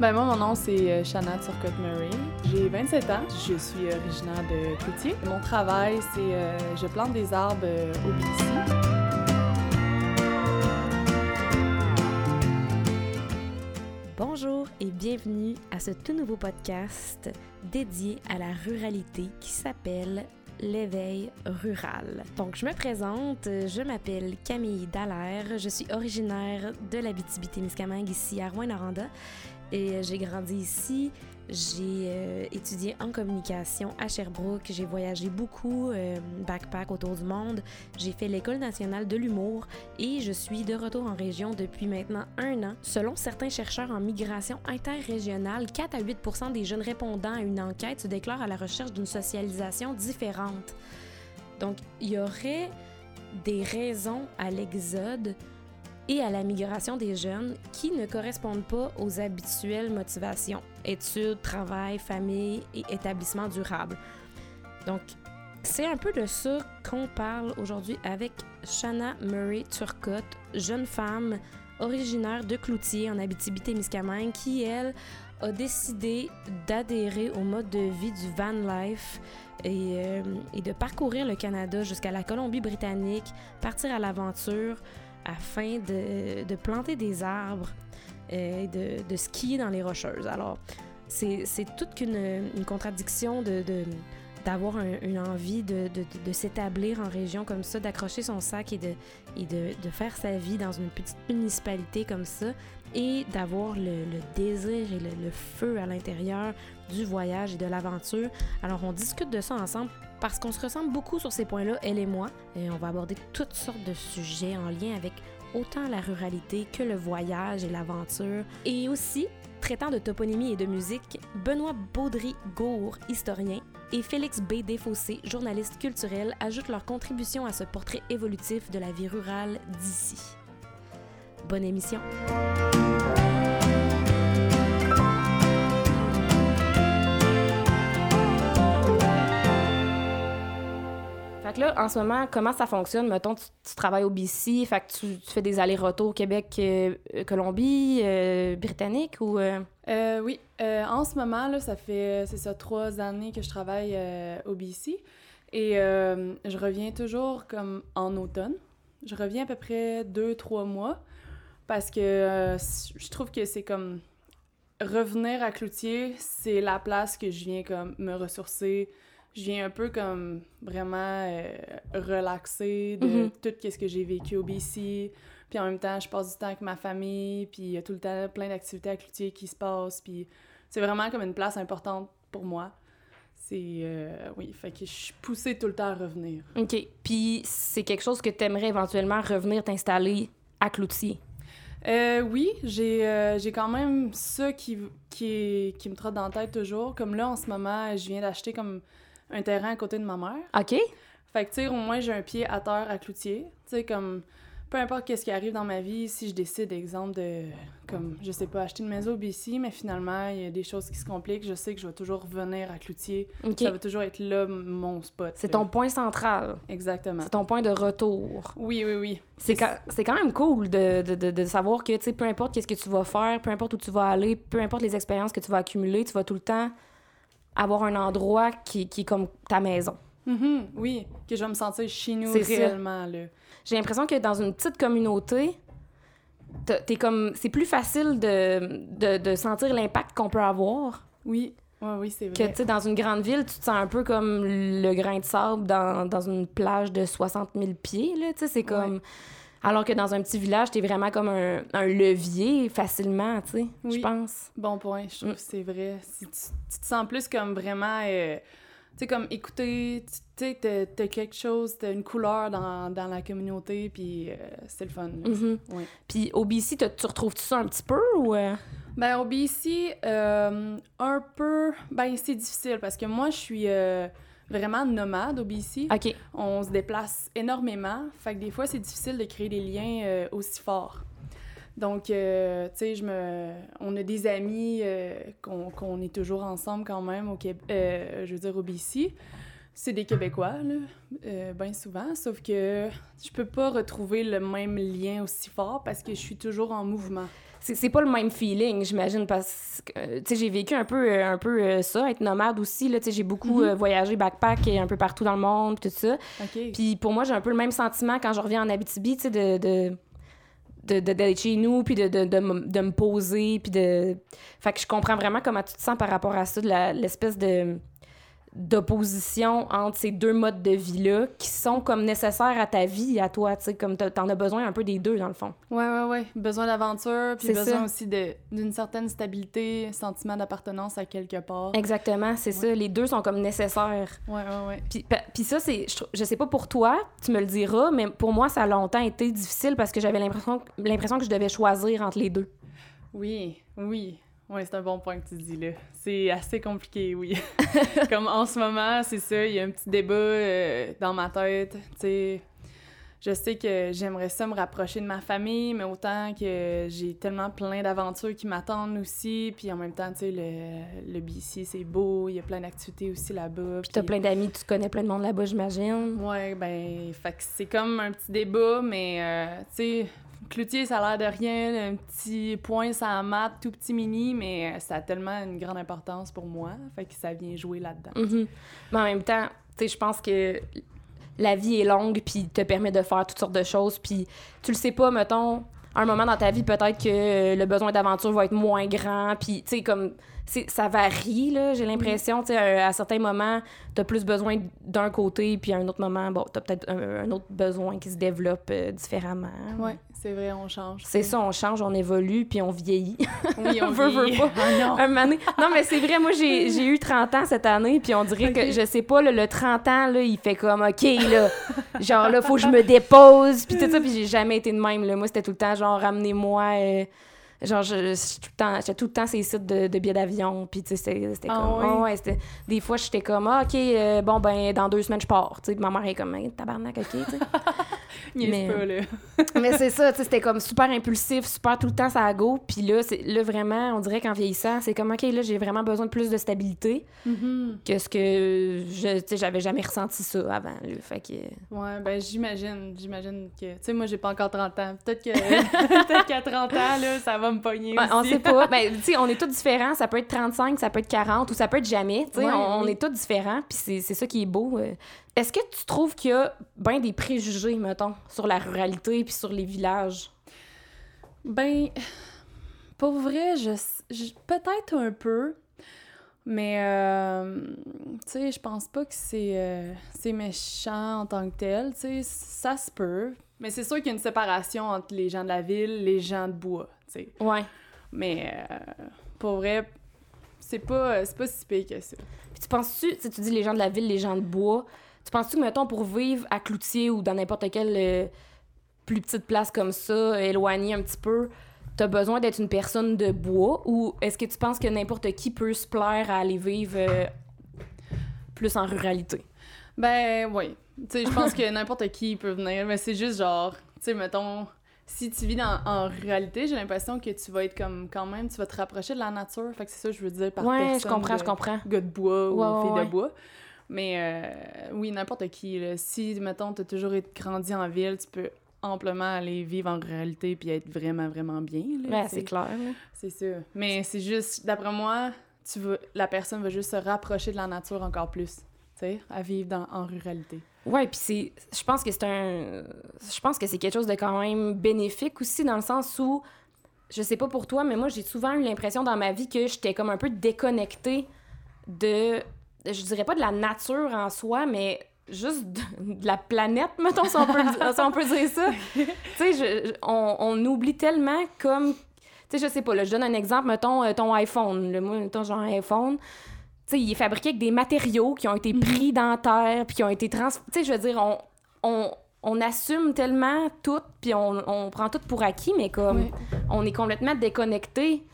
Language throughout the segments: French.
Ben moi, mon nom, c'est euh, Shanna Turcotte-Murray. J'ai 27 ans. Je suis originaire de Cloutier. Mon travail, c'est euh, je plante des arbres euh, au BC. Bonjour et bienvenue à ce tout nouveau podcast dédié à la ruralité qui s'appelle l'éveil rural. Donc, je me présente, je m'appelle Camille Dallaire, je suis originaire de la témiscamingue ici à Rouen-Noranda et j'ai grandi ici. J'ai euh, étudié en communication à Sherbrooke. J'ai voyagé beaucoup, euh, backpack autour du monde. J'ai fait l'École nationale de l'humour et je suis de retour en région depuis maintenant un an. Selon certains chercheurs en migration interrégionale, 4 à 8% des jeunes répondant à une enquête se déclarent à la recherche d'une socialisation différente. Donc, il y aurait des raisons à l'exode et à la migration des jeunes qui ne correspondent pas aux habituelles motivations études, travail, famille et établissement durable. Donc, c'est un peu de ça qu'on parle aujourd'hui avec Shanna Murray Turcotte, jeune femme originaire de Cloutier en Abitibi-Témiscamingue qui, elle, a décidé d'adhérer au mode de vie du van life et, euh, et de parcourir le Canada jusqu'à la Colombie-Britannique, partir à l'aventure, afin de, planter des arbres et de, de, skier dans les rocheuses. Alors, c'est toute qu'une une contradiction de, d'avoir une envie de, de, s'établir en région comme ça, d'accrocher son sac et, de, et de, faire sa vie dans une petite municipalité comme ça et d'avoir le, désir et le, feu à l'intérieur du voyage et de l'aventure. Alors on discute de ça ensemble parce qu'on se ressemble beaucoup sur ces points-là, elle et moi, et on va aborder toutes sortes de sujets en lien avec autant la ruralité que le voyage et l'aventure, et aussi traitant de toponymie et de musique, Benoît Baudry-Gour, historien, et Félix B. Desfossés, journaliste culturel, ajoutent leur contribution à ce portrait évolutif de la vie rurale d'ici. Bonne émission! Fait là, en ce moment, comment ça fonctionne? Mettons, tu, travailles au BC, fait que tu, fais des allers-retours Québec, euh, Colombie, euh, Britannique ou... Euh? oui. en ce moment, là, ça fait, c'est ça, trois années que je travaille au BC. Et je reviens toujours comme en automne. Je reviens à peu près deux, trois mois parce que je trouve que c'est comme... Revenir à Cloutier, c'est la place que je viens comme me ressourcer, je viens un peu comme vraiment euh, relaxer de mhm. tout ce que j'ai vécu au BC. Puis en même temps, je passe du temps avec ma famille, puis il y a tout le temps plein d'activités à Cloutier qui se passent. Puis c'est vraiment comme une place importante pour moi. C'est. Euh, oui, fait que je suis poussée tout le temps à revenir. OK. Puis c'est quelque chose que tu aimerais éventuellement revenir t'installer à Cloutier? Euh, oui, j'ai j'ai quand même ça qui, qui, qui me trotte dans la tête toujours. Comme là, en ce moment, je viens d'acheter comme un terrain à côté de ma mère. OK. Fait que, tu sais, au moins, j'ai un pied à terre à Cloutier. Tu sais, comme, peu importe qu'est-ce qui arrive dans ma vie, si je décide, exemple, de, comme, je sais pas, acheter une maison au BC, mais finalement, il y a des choses qui se compliquent, je sais que je vais toujours revenir à Cloutier. Ça va toujours être là, mon spot. C'est ton point central. Exactement. C'est ton point de retour. Oui, oui, oui. C'est quand, quand, même cool de, de, de, savoir que, tu sais, peu importe qu'est-ce que tu vas faire, peu importe où tu vas aller, peu importe les expériences que tu vas accumuler, tu vas tout le temps avoir un endroit qui, qui est comme ta maison. Mm-hmm. oui, que je vais me sentir chez nous réellement. J'ai l'impression que dans une petite communauté, t'es comme c'est plus facile de, de, de sentir l'impact qu'on peut avoir. Oui, oui, oui, c'est vrai. Que, tu sais, dans une grande ville, tu te sens un peu comme le grain de sable dans, dans une plage de 60 000 pieds, tu sais, c'est comme... Alors que dans un petit village, t'es vraiment comme un, un, levier facilement, tu sais, je pense. Bon point, je trouve que c'est vrai. Si tu, te sens plus comme vraiment... Euh, tu sais, comme écouter, tu sais, t'as quelque chose, t'as une couleur dans, dans la communauté, puis euh, c'est le fun. Mm-hmm. Puis au BC, tu retrouves-tu ça un petit peu, ou... Euh? Ben, au BC, un peu... Ben, c'est difficile, parce que moi, je suis vraiment nomade au BC. On se déplace énormément. Fait que des fois, c'est difficile de créer des liens euh, aussi forts. Donc, euh, tu sais, je me... on a des amis euh, qu'on est toujours ensemble quand même au Québec, je veux dire au BC. C'est des Québécois, là, bien souvent, sauf que je peux pas retrouver le même lien aussi fort parce que je suis toujours en mouvement. C'est pas le même feeling, j'imagine, parce que, euh, tu sais, j'ai vécu un peu, euh, un peu euh, ça, être nomade aussi, là, tu sais, j'ai beaucoup Mhm. voyagé backpack et un peu partout dans le monde, tout ça. Puis pour moi, j'ai un peu le même sentiment quand je reviens en Abitibi, tu sais, de... de de- de- d'être chez nous, puis de, de, de, me- de me poser, puis de... Fait que je comprends vraiment comment tu te sens par rapport à ça, de la- l'espèce de d'opposition entre ces deux modes de vie-là qui sont comme nécessaires à ta vie, à toi, tu sais, comme t'en as besoin un peu des deux, dans le fond. Ouais, ouais, ouais. Besoin d'aventure, puis besoin ça. aussi d'une certaine stabilité, sentiment d'appartenance à quelque part. Exactement, c'est ça. Les deux sont comme nécessaires. Ouais, ouais, ouais. Puis, ça, c'est, je, je sais pas pour toi, tu me le diras, mais pour moi, ça a longtemps été difficile parce que j'avais l'impression, l'impression que je devais choisir entre les deux. Oui, oui. Ouais, c'est un bon point que tu dis là. C'est assez compliqué, oui. Comme en ce moment, c'est ça, il y a un petit débat euh, dans ma tête. Tu sais, je sais que j'aimerais ça me rapprocher de ma famille, mais autant que j'ai tellement plein d'aventures qui m'attendent aussi. Puis en même temps, tu sais, le, le BC, c'est beau, il y a plein d'activités aussi là-bas. Puis t'as plein d'amis, tu connais plein de monde là-bas, j'imagine. Ouais, ben, fait que c'est comme un petit débat, mais euh, tu sais, Cloutier, ça a l'air de rien, un petit point, ça a mat, tout petit mini, mais euh, ça a tellement une grande importance pour moi, fait que ça vient jouer là-dedans. Mhm. Mais en même temps, tu sais, je pense que la vie est longue, puis te permet de faire toutes sortes de choses, puis tu le sais pas, mettons, à un moment dans ta vie, peut-être que le besoin d'aventure va être moins grand, puis tu sais, comme, ça varie, là, j'ai l'impression, tu sais, à, certains moments, t'as plus besoin d'un côté, puis à un autre moment, bon, t'as peut-être un, un autre besoin qui se développe euh, différemment. Ouais, c'est vrai, on change. C'est ça, on change, on évolue, puis on vieillit. Oui, on Veut, veut pas. Ah non. Mais c'est vrai, moi, j'ai eu 30 ans cette année, puis on dirait que, je sais pas, là, le 30 ans, là, il fait comme, OK, là, genre, là, faut que je me dépose, puis tout ça, puis j'ai jamais été de même, là. Moi, c'était tout le temps, genre, ramenez-moi, euh, genre, je- je- tout le temps, j'étais tout le temps ces sites de, de billets d'avion, puis tu sais, c'était Ah comme, oui? ouais, ouais, c'était- des fois, j'étais comme, ah, OK, euh, bon, ben, dans deux semaines, je pars, tu sais, ma mère est comme, Hey, tabarnak, OK, tu sais. Mais- pas, là. Mais c'est ça, tu sais, c'était comme super impulsif, super tout le temps ça à go. Puis là, c'est, là, vraiment, on dirait qu'en vieillissant, c'est comme, OK, là, j'ai vraiment besoin de plus de stabilité Mhm. que ce que je, tu sais, j'avais jamais ressenti ça avant. Là. Fait que, Ouais, ben j'imagine, j'imagine que... Tu sais, moi, j'ai pas encore 30 ans. Peut-être que peut-être qu'à 30 ans, là, ça va me pogner Ouais, on sait pas. Ben, tu sais, on est tous différents. Ça peut être 35, ça peut être 40 ou ça peut être jamais. Tu sais, Ouais, on, est tous différents. Puis c'est, c'est ça qui est beau. euh. Est-ce que tu trouves qu'il y a ben des préjugés, mettons, sur la ruralité puis sur les villages? Ben, pour vrai, je, je- peut-être un peu, mais euh, tu sais, je pense pas que c'est euh, c'est méchant en tant que tel, tu sais, ça se peut. Mais c'est sûr qu'il y a une séparation entre les gens de la ville, les gens de bois, tu sais. Ouais. Mais euh, pour vrai, c'est pas, c'est pas si pire que ça. Puis tu penses-tu, tu tu dis les gens de la ville, les gens de bois, tu penses-tu que, mettons, pour vivre à Cloutier ou dans n'importe quelle euh, plus petite place comme ça, éloignée un petit peu, t'as besoin d'être une personne de bois ou est-ce que tu penses que n'importe qui peut se plaire à aller vivre euh, plus en ruralité? Ben oui. Tu sais, je pense que n'importe qui peut venir, mais c'est juste genre, tu sais, mettons, si tu vis dans, en ruralité, j'ai l'impression que tu vas être comme, quand même, tu vas te rapprocher de la nature. Fait que c'est ça que je veux dire par ouais, personne je comprends, de, je comprends. gars de bois ou Ouais, ouais, fille ouais. de bois. Mais euh, oui, n'importe qui. là. Si, mettons, t'as toujours été grandi en ville, tu peux amplement aller vivre en ruralité puis être vraiment, vraiment bien. Là, Ouais, c'est clair. C'est ça. Mais c'est juste, d'après moi, tu veux, la personne va juste se rapprocher de la nature encore plus, à vivre dans, en ruralité. Ouais, puis c'est je pense que c'est un je pense que c'est quelque chose de quand même bénéfique aussi dans le sens où je sais pas pour toi mais moi j'ai souvent eu l'impression dans ma vie que j'étais comme un peu déconnectée de je dirais pas de la nature en soi mais juste de, de la planète mettons si on peut, si on peut dire ça. tu sais on, on oublie tellement comme tu sais je sais pas là je donne un exemple mettons euh, ton iPhone moi mettons genre iPhone tu sais, il est fabriqué avec des matériaux qui ont été pris dans la terre, puis qui ont été trans... Tu sais, je veux dire, on, on, on assume tellement tout, puis on, on prend tout pour acquis, mais comme Oui. on est complètement déconnecté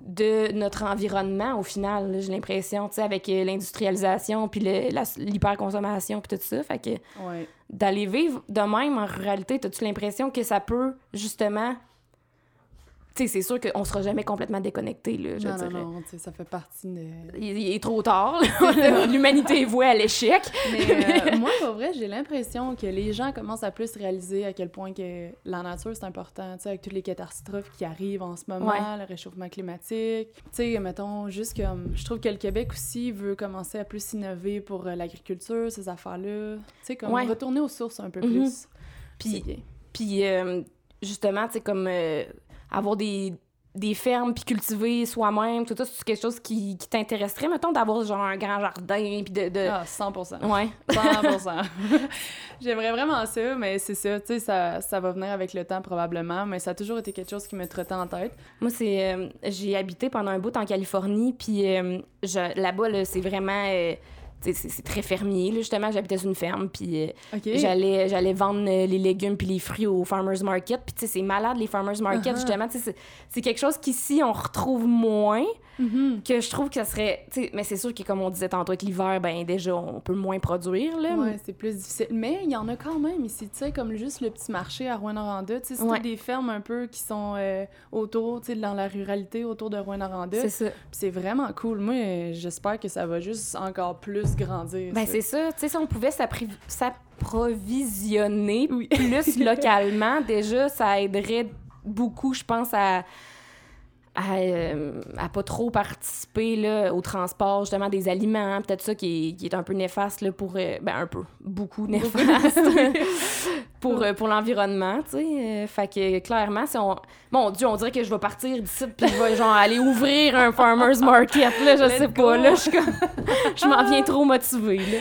de notre environnement au final, j'ai l'impression, tu sais, avec euh, l'industrialisation, puis l'hyperconsommation, puis tout ça. Fait que d'aller vivre de même en ruralité, as-tu l'impression que ça peut, justement, tu sais, c'est sûr qu'on sera jamais complètement déconnecté, là, je non, dirais. non, non, ça fait partie de... Il, il est trop tard, l'humanité est vouée à l'échec. Mais euh, moi, pour vrai, j'ai l'impression que les gens commencent à plus réaliser à quel point que la nature, c'est important, tu sais, avec toutes les catastrophes qui arrivent en ce moment, Ouais. le réchauffement climatique. Tu sais, mettons, juste comme... Je trouve que le Québec aussi veut commencer à plus innover pour euh, l'agriculture, ces affaires-là. Tu sais, comme Ouais. retourner aux sources un peu Mhm. plus. Puis-. Puis euh, justement, tu sais, comme euh, avoir des, des fermes puis cultiver soi-même, tout ça, c'est quelque chose qui, qui t'intéresserait, mettons, d'avoir genre un grand jardin puis de... de... Ah, 100 Ouais. 100%. J'aimerais vraiment ça, mais c'est ça, tu sais, ça, ça va venir avec le temps probablement, mais ça a toujours été quelque chose qui me trottait en tête. Moi, c'est... euh, j'ai habité pendant un bout en Californie, puis euh, là-bas, là, c'est vraiment... euh, c'est très fermier, là, justement. J'habitais sur une ferme, puis euh, j'allais j'allais vendre euh, les légumes puis les fruits au farmers market. Puis, tu sais, c'est malade, les farmers market, justement. Tu sais, c'est- c'est quelque chose qu'ici, on retrouve moins. Mhm. que je trouve que ça serait mais c'est sûr que comme on disait tantôt avec l'hiver ben déjà on peut moins produire là Ouais, c'est plus difficile. Mais il y en a quand même ici, tu sais, comme juste le petit marché à Rouen-Noranda. Tu sais, c'est Ouais. des fermes un peu qui sont euh, autour, tu sais, dans la ruralité, autour de Rouen-Noranda. c'est ça c'est vraiment cool. Moi, j'espère que ça va juste encore plus grandir. ben c'est ça tu sais si on pouvait s'approvisionner Oui. plus localement déjà ça aiderait beaucoup je pense à à, euh, à pas trop participer là, au transport justement des aliments peut-être ça qui est, qui est un peu néfaste là, pour euh, ben un peu beaucoup néfaste pour, euh, pour l'environnement tu sais Euh, fait que clairement si on mon dieu on dirait que je vais partir d'ici puis je vais genre aller ouvrir un farmers market là je Let's sais go. pas là je je m'en viens trop motivée là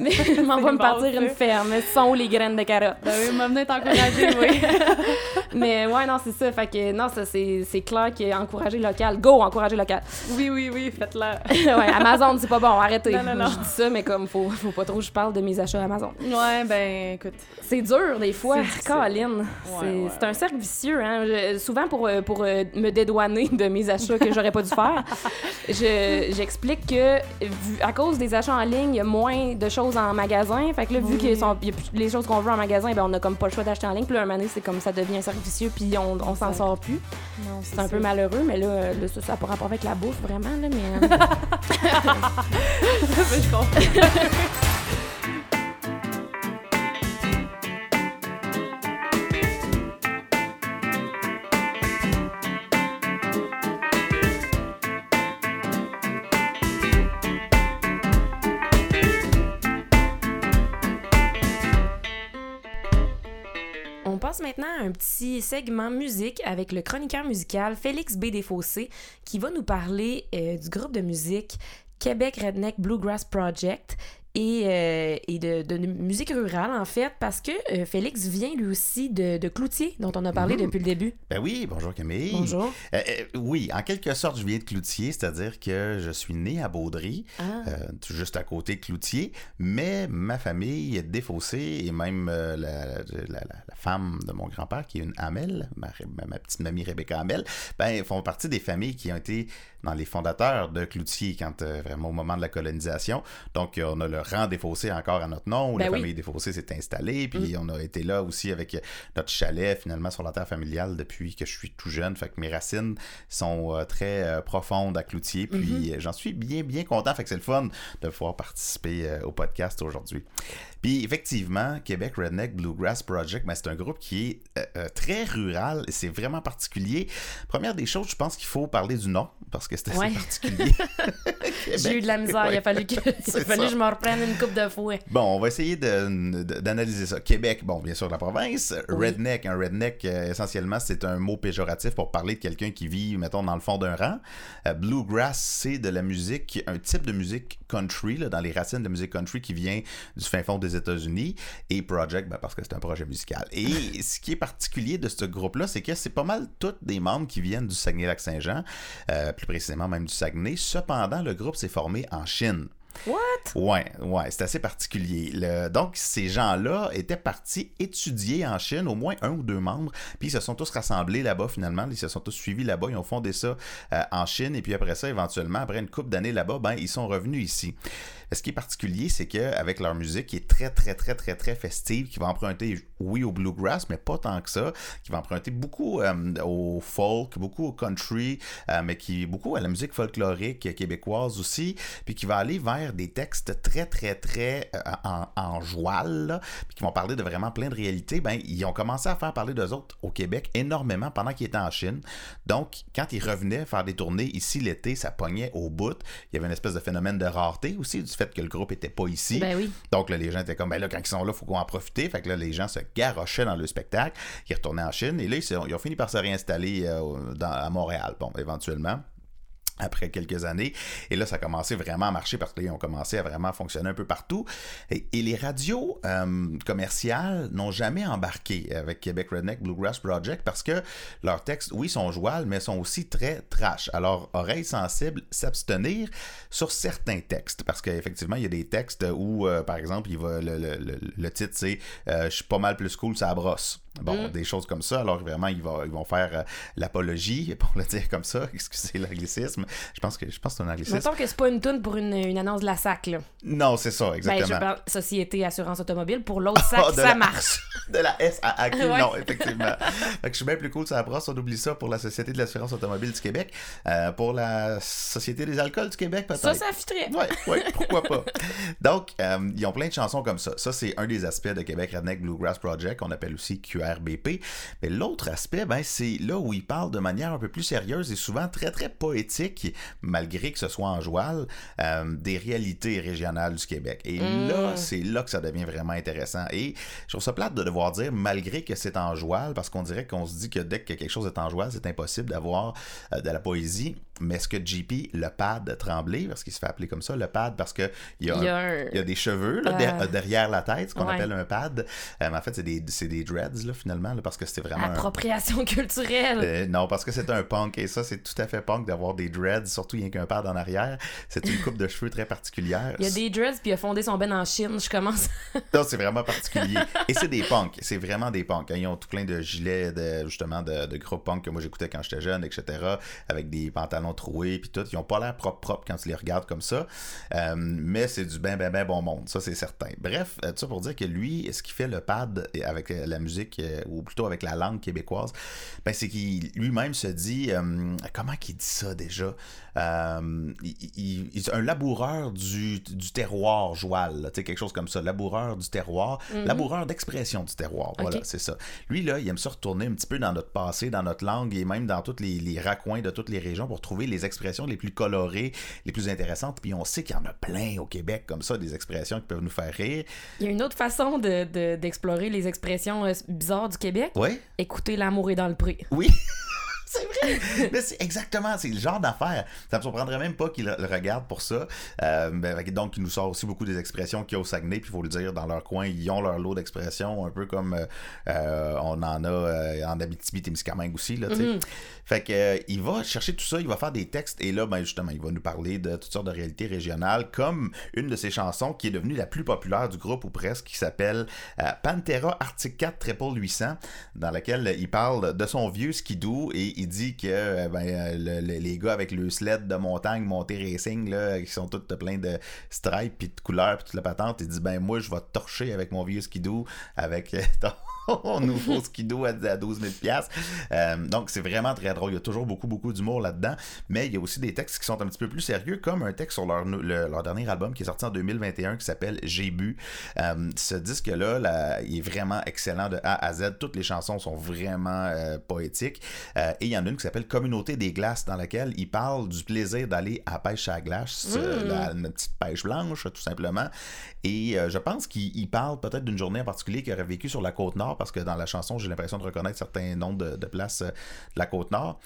mais je m'en vais me partir une ferme sont où les graines de carottes Ben oui, m'a t'encourager, oui. mais ouais, non, c'est ça. Fait que non, ça, c'est, clair qu'encourager local. Go, encourager local. oui, oui, oui, faites-le. ouais, Amazon, c'est pas bon, arrêtez. Non, non, non. Je dis ça, mais comme faut, faut pas trop que je parle de mes achats Amazon. Ouais, ben écoute. C'est dur, des fois. Caroline, c'est, ouais, un cercle vicieux. Hein? Je- souvent, pour, euh, pour euh, me dédouaner de mes achats que j'aurais pas dû faire, je, j'explique que vu, à cause des achats en ligne, il y a moins de choses en magasin. Fait que là, vu Oui. que sont- il y a plus les choses qu'on veut en magasin, ben, on a comme pas le choix d'acheter en ligne. Puis là, un moment donné, c'est comme ça devient un cercle vicieux, puis on, on s'en sort plus. Non, C'est un peu malheureux, mais là, euh, là ça n'a pas rapport avec la bouffe, vraiment. Là, mais, euh, je comprends. Maintenant un petit segment musique avec le chroniqueur musical Félix B. Desfossés qui va nous parler euh, du groupe de musique Québec Redneck Bluegrass Project et, euh, et de, de musique rurale en fait parce que euh, Félix vient lui aussi de, de Cloutier dont on a parlé Mhm. depuis le début. Ben oui, bonjour Camille. Bonjour. Euh, oui, en quelque sorte, je viens de Cloutier, c'est-à-dire que je suis né à Baudry, Ah. juste à côté de Cloutier, mais ma famille est défaussée et même la, la- la- la femme de mon grand-père, qui est une Hamel, ma, ma- petite mamie Rebecca Hamel, ben, font partie des familles qui ont été dans les fondateurs de Cloutier quand vraiment au moment de la colonisation. Donc, on a le rang défaussé encore à notre nom, où Ben la oui. famille défaussée s'est installée, puis on a été là aussi avec notre chalet finalement sur la terre familiale depuis que je suis tout jeune. Fait que mes racines sont euh, très euh, profondes à Cloutier. Puis euh, j'en suis bien, bien content. Fait que c'est le fun de pouvoir participer euh, au podcast aujourd'hui. Puis effectivement, Québec Redneck Bluegrass Project, ben, c'est un groupe qui est euh, euh, très rural et c'est vraiment particulier. Première des choses, je pense qu'il faut parler du nom parce que c'est assez Ouais. particulier. J'ai eu de la misère, il a fallu que, il a fallu que je me reprenne une coupe de fouet. Bon, on va essayer d'analyser ça. Québec, bon, bien sûr, la province. Oui. Redneck, un redneck, euh, essentiellement, c'est un mot péjoratif pour parler de quelqu'un qui vit, mettons, dans le fond d'un rang. Euh, bluegrass, c'est de la musique, un type de musique country, là, dans les racines de musique country qui vient du fin fond des États-Unis. Et Project, ben, parce que c'est un projet musical. Et ce qui est particulier de ce groupe-là, c'est que c'est pas mal tous des membres qui viennent du Saguenay-Lac-Saint-Jean, euh, plus précisément même du Saguenay. Cependant, le groupe s'est formé en Chine. What? Ouais, ouais, c'est assez particulier. Le- donc, ces gens-là étaient partis étudier en Chine, au moins un ou deux membres, puis ils se sont tous rassemblés là-bas finalement, ils se sont tous suivis là-bas, ils ont fondé ça euh, en Chine, et puis après ça, éventuellement, après une couple d'années là-bas, ben, ils sont revenus ici. Ce qui est particulier, c'est qu'avec leur musique qui est très, très, très, très, très festive, qui va emprunter, oui, au bluegrass, mais pas tant que ça, qui va emprunter beaucoup euh, au folk, beaucoup au country, euh, mais qui beaucoup à la musique folklorique québécoise aussi, puis qui va aller vers des textes très, très, très en, en joual, puis qui vont parler de vraiment plein de réalités, ben, ils ont commencé à faire parler d'eux autres au Québec énormément pendant qu'ils étaient en Chine. Donc, quand ils revenaient faire des tournées ici l'été, ça pognait au bout. Il y avait une espèce de phénomène de rareté aussi, du fait que le groupe était pas ici. Ben oui. Donc là, les gens étaient comme, ben là, quand ils sont là, il faut qu'on en profite. Fait que là, les gens se garochaient dans le spectacle. Ils retournaient en Chine et là, ils, ont fini par se réinstaller euh, à Montréal, bon, éventuellement après quelques années. Et là, ça a commencé vraiment à marcher parce qu'ils ont commencé à vraiment fonctionner un peu partout. Et, les radios euh, commerciales n'ont jamais embarqué avec Québec Redneck Bluegrass Project parce que leurs textes, oui, sont jouables, mais sont aussi très trash. Alors, oreilles sensibles, s'abstenir sur certains textes parce qu'effectivement, il y a des textes où, euh, par exemple, le, titre, c'est euh, Je suis pas mal plus cool, ça brosse. Bon, mm. des choses comme ça. Alors, vraiment, ils vont, ils vont faire l'apologie, pour le dire comme ça. Excusez l'anglicisme? Je pense que je pense que c'est un anglicisme. Mettons que c'est pas une tune pour une, une, annonce de la SAC, là. Non, c'est ça, exactement. Ben, je parle Société Assurance Automobile. Pour l'autre SAC, ça la, marche. De la SAAQ, non, effectivement. fait que je suis bien plus cool, ça brosse. On oublie ça pour la Société de l'Assurance Automobile du Québec. Euh, pour la Société des alcools du Québec, peut-être. Ça, ça fitterait. Oui, ouais, pourquoi pas. Donc, euh, ils ont plein de chansons comme ça. Ça, c'est un des aspects de Québec Redneck Bluegrass Project, qu'on appelle aussi QRBP. Mais l'autre aspect, ben, c'est là où ils parlent de manière un peu plus sérieuse et souvent très, très poétique, malgré que ce soit en joual, euh, des réalités régionales du Québec. Et mm. là, c'est là que ça devient vraiment intéressant. Et je trouve ça plate de devoir dire malgré que c'est en joual, parce qu'on dirait qu'on se dit que dès que quelque chose est en joual, c'est impossible d'avoir euh, de la poésie. Mais est-ce que JP, le pad Tremblay, parce qu'il se fait appeler comme ça, le pad, parce qu'il y, a y a des cheveux euh. derrière la tête, ce qu'on appelle un pad. mais en fait, c'est des, des, dreads, là, finalement, parce que c'était vraiment. Appropriation culturelle. non, parce que c'est un punk. Et ça, c'est tout à fait punk d'avoir des dreads, surtout il y a qu'un pad en arrière. C'est une coupe de cheveux très particulière. Il y a des dreads, puis il a fondé son ben en Chine. Je commence. non, c'est vraiment particulier. Et c'est des punks. C'est vraiment des punks. Ils ont tout plein de gilets, de, justement, de, de gros punks que moi j'écoutais quand j'étais jeune, etc. Avec des pantalons troués, puis tout. Ils ont pas l'air propre propre quand tu les regardes comme ça. Euh, mais c'est du ben, ben, ben bon monde. Ça, c'est certain. Bref, euh, tout ça pour dire que lui, ce qui fait le pad avec euh, la musique, ou plutôt avec la langue québécoise, ben, c'est qu'il lui-même se dit. comment qu'il dit ça déjà? Euh, il, un laboureur du, du terroir joual, quelque chose comme ça, laboureur du terroir, mhm. laboureur d'expression du terroir, voilà, c'est ça. Lui, là, il aime se retourner un petit peu dans notre passé, dans notre langue et même dans tous les, les raccoins de toutes les régions pour trouver les expressions les plus colorées, les plus intéressantes. Puis on sait qu'il y en a plein au Québec comme ça, des expressions qui peuvent nous faire rire. Il y a une autre façon d'explorer de, les expressions euh, bizarres du Québec. Oui. Écouter L'amour est dans le prix. Oui. c'est vrai. Mais c'est exactement, c'est le genre d'affaire. Ça me surprendrait même pas qu'il le regarde pour ça. Euh, ben, donc, il nous sort aussi beaucoup des expressions qu'il y a au Saguenay, puis il faut le dire, dans leur coin, ils ont leur lot d'expressions, un peu comme euh, euh, on en a en Abitibi-Témiscamingue aussi, là, mm-hmm. Fait que il va chercher tout ça, il va faire des textes, et là, ben, justement, il va nous parler de toutes sortes de réalités régionales, comme une de ses chansons qui est devenue la plus populaire du groupe, ou presque, qui s'appelle Pantera Arctic 4 Triple 800, dans laquelle il parle de son vieux skidoo, et il dit que euh, ben, euh, les gars avec le sled de montagne, monté racing, là, qui sont tous plein de stripes puis de couleurs puis toute la patente, il dit ben moi je vais torcher avec mon vieux skidoo avec ton nouveau skidoo à, 12 000 euh, donc c'est vraiment très drôle. Il y a toujours beaucoup beaucoup d'humour là-dedans, mais il y a aussi des textes qui sont un petit peu plus sérieux, comme un texte sur leur, leur dernier album qui est sorti en 2021 qui s'appelle J'ai bu. ce disque-là, là, il est vraiment excellent de A à Z. Toutes les chansons sont vraiment poétiques. et il y en a une qui s'appelle Communauté des glaces, dans laquelle il parle du plaisir d'aller à pêche à glace, euh, mm. la, petite pêche blanche, tout simplement. Et euh, je pense qu'il parle peut-être d'une journée en particulier qu'il aurait vécu sur la côte nord, parce que dans la chanson, j'ai l'impression de reconnaître certains noms de, places euh, de la côte nord.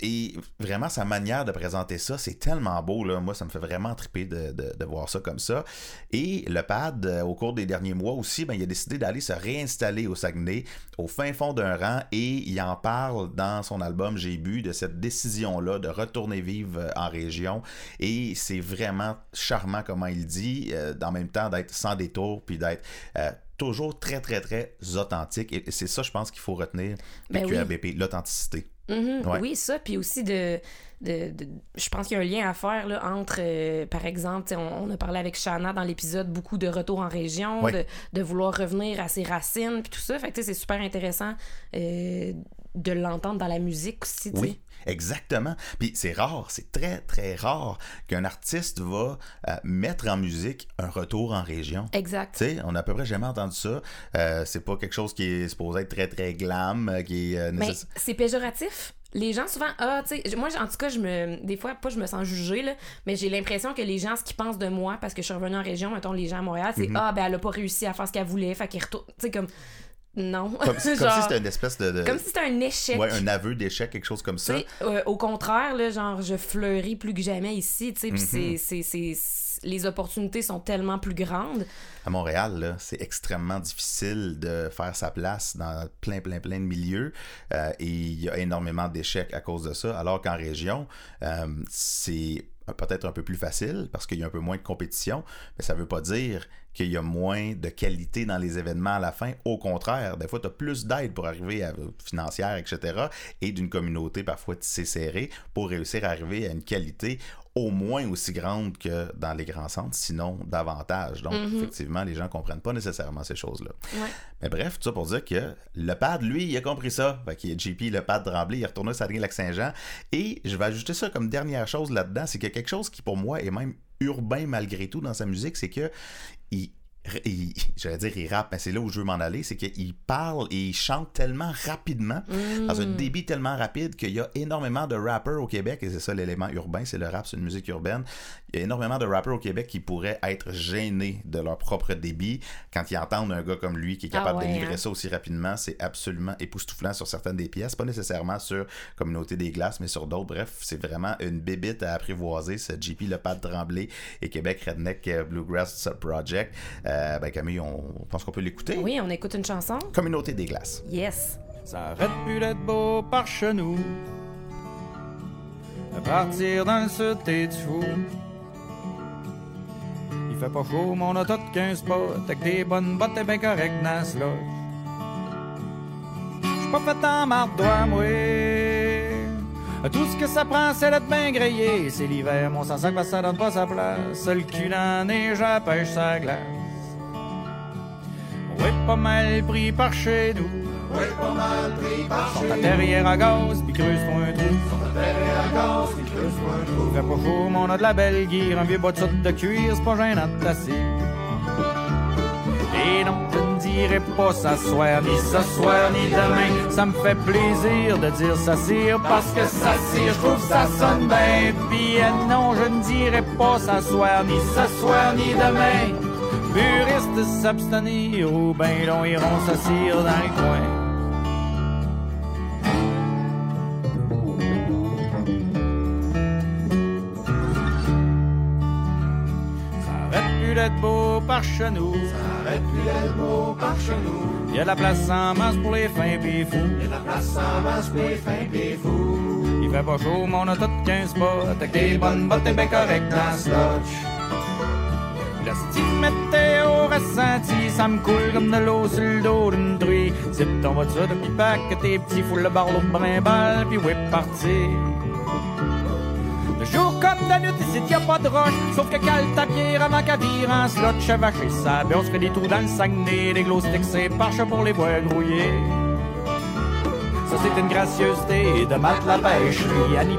et vraiment, sa manière de présenter ça, c'est tellement beau. Là. Moi, ça me fait vraiment triper de, voir ça comme ça. Et le pad, au cours des derniers mois aussi, ben, il a décidé d'aller se réinstaller au Saguenay, au fin fond d'un rang, et il en parle dans son album J'ai bu de cette décision-là de retourner vivre euh, en région. Et c'est vraiment charmant comment il dit, euh, en même temps d'être sans détour, puis d'être euh, toujours très, très, très authentique. Et c'est ça, je pense qu'il faut retenir ben QRBP, l'authenticité. Mhm, Ouais. Oui, ça, puis aussi de, de, de- je pense qu'il y a un lien à faire là, entre, euh, par exemple, on, on a parlé avec Shana dans l'épisode beaucoup de retour en région, Ouais. de, de vouloir revenir à ses racines, puis tout ça. Fait que c'est super intéressant euh, de l'entendre dans la musique aussi. Oui, exactement. Puis c'est rare, c'est très, très rare qu'un artiste va euh, mettre en musique un retour en région. Exact. Tu sais, on n'a à peu près jamais entendu ça. Euh, c'est pas quelque chose qui est supposé être très, très glam, euh, qui est euh, Mais c'est péjoratif. Les gens souvent, ah, tu sais, moi, en tout cas, je me, des fois, pas je me sens jugée, là, mais j'ai l'impression que les gens, ce qu'ils pensent de moi, parce que je suis revenue en région, mettons, les gens à Montréal, c'est, Mhm. ah, ben, elle a pas réussi à faire ce qu'elle voulait, fait qu'elle retourne, tu sais, comme, non. Comme, si- comme Genre, si c'était une espèce de. de- comme si c'était un échec. ouais, un aveu d'échec, quelque chose comme ça. euh, au contraire, là, genre, je fleuris plus que jamais ici, tu sais, puis Mhm. c'est- c'est- c'est- les opportunités sont tellement plus grandes. À Montréal, c'est extrêmement difficile de faire sa place dans plein, plein, plein de milieux. euh, et il y a énormément d'échecs à cause de ça. Alors qu'en région, euh, c'est peut-être un peu plus facile parce qu'il y a un peu moins de compétition, mais ça ne veut pas dire qu'il y a moins de qualité dans les événements à la fin. Au contraire, des fois, tu as plus d'aide pour arriver à financière, etc. et d'une communauté parfois tissée serrée pour réussir à arriver à une qualité au moins aussi grande que dans les grands centres, sinon davantage. Donc, Mhm. effectivement, les gens comprennent pas nécessairement ces choses-là. Ouais. Mais bref, tout ça pour dire que le pad, lui, il a compris ça. Fait qu'il est JP, le pad Tremblay, il est retourné à Saguenay-Lac-Saint-Jean. Et je vais ajouter ça comme dernière chose là-dedans, c'est qu'il y a quelque chose qui, pour moi, est même urbain malgré tout dans sa musique, c'est que il, j'allais dire il rappe, mais c'est là où je veux m'en aller, c'est qu'il parle et il chante tellement rapidement, dans un Mm. débit tellement rapide qu'il y a énormément de rappeurs au Québec, et c'est ça l'élément urbain, c'est le rap, c'est une musique urbaine. Il y a énormément de rappeurs au Québec qui pourraient être gênés de leur propre débit quand ils entendent un gars comme lui qui est Ah capable ouais, de livrer hein? ça aussi rapidement. C'est absolument époustouflant sur certaines des pièces, pas nécessairement sur Communauté des Glaces, mais sur d'autres. Bref, c'est vraiment une bébite à apprivoiser, ce JP Le Pad Tremblay et Québec Redneck euh, Bluegrass Project. Euh, ben Camille, on pense qu'on peut l'écouter. Oui, on écoute une chanson. Communauté des Glaces. Yes. Ça arrête plus d'être beau par chez nous. À partir dans le sud, t'es du fou. Il fait pas chaud, mais on a tout qu'un spot. Avec des bonnes bottes, t'es bien correct dans ce. J'suis pas fait en mardois, moi. Tout ce que ça prend, c'est d'être bien grillé. C'est l'hiver, mon sang sac parce que ça donne pas sa place. Le cul la neige, pêche sa glace. Pas mal pris par chez nous. Sur ta terrière à gaz, puis creuse-toi un trou. Il fait pas chaud, mais on a de la belle gear, un vieux bas de de cuir, c'est pas gênant de tasser. Et non, je ne dirai pas s'asseoir, ni ce soir, ni demain. Ça me fait plaisir de dire ça cire, parce que ça cire, je trouve ça sonne bien. Puis euh, non, je ne dirai pas s'asseoir, ni ce soir, ni demain. Puristes s'abstenir, ou ben long iront s'assire dans le coin. D'être beau par chez nous. Ça arrête plus d'être beau par chez nous. Y a de la place en masse pour les fins pis fous. Y a de la place en masse pour les fins pis fous. Il fait pas chaud, mais on a tout 15 spots. Avec des bonnes bottes et ben correct dans ce lodge. Style météo ressenti, ça me coule comme de l'eau sur le dos d'une truie. Zip ton voiture de pipac, que tes petits fous le barreau de puis ouais, parti. Le jour comme la nuit, ici y a pas de roche, sauf que cale ta pierre avant qu'à vire slot chevaché ça. On se fait des trous dans le Saguenay, des glow sticks c'est pour les bois grouillés. Ça c'est une gracieuseté de Matt la pêche. Lui, Annie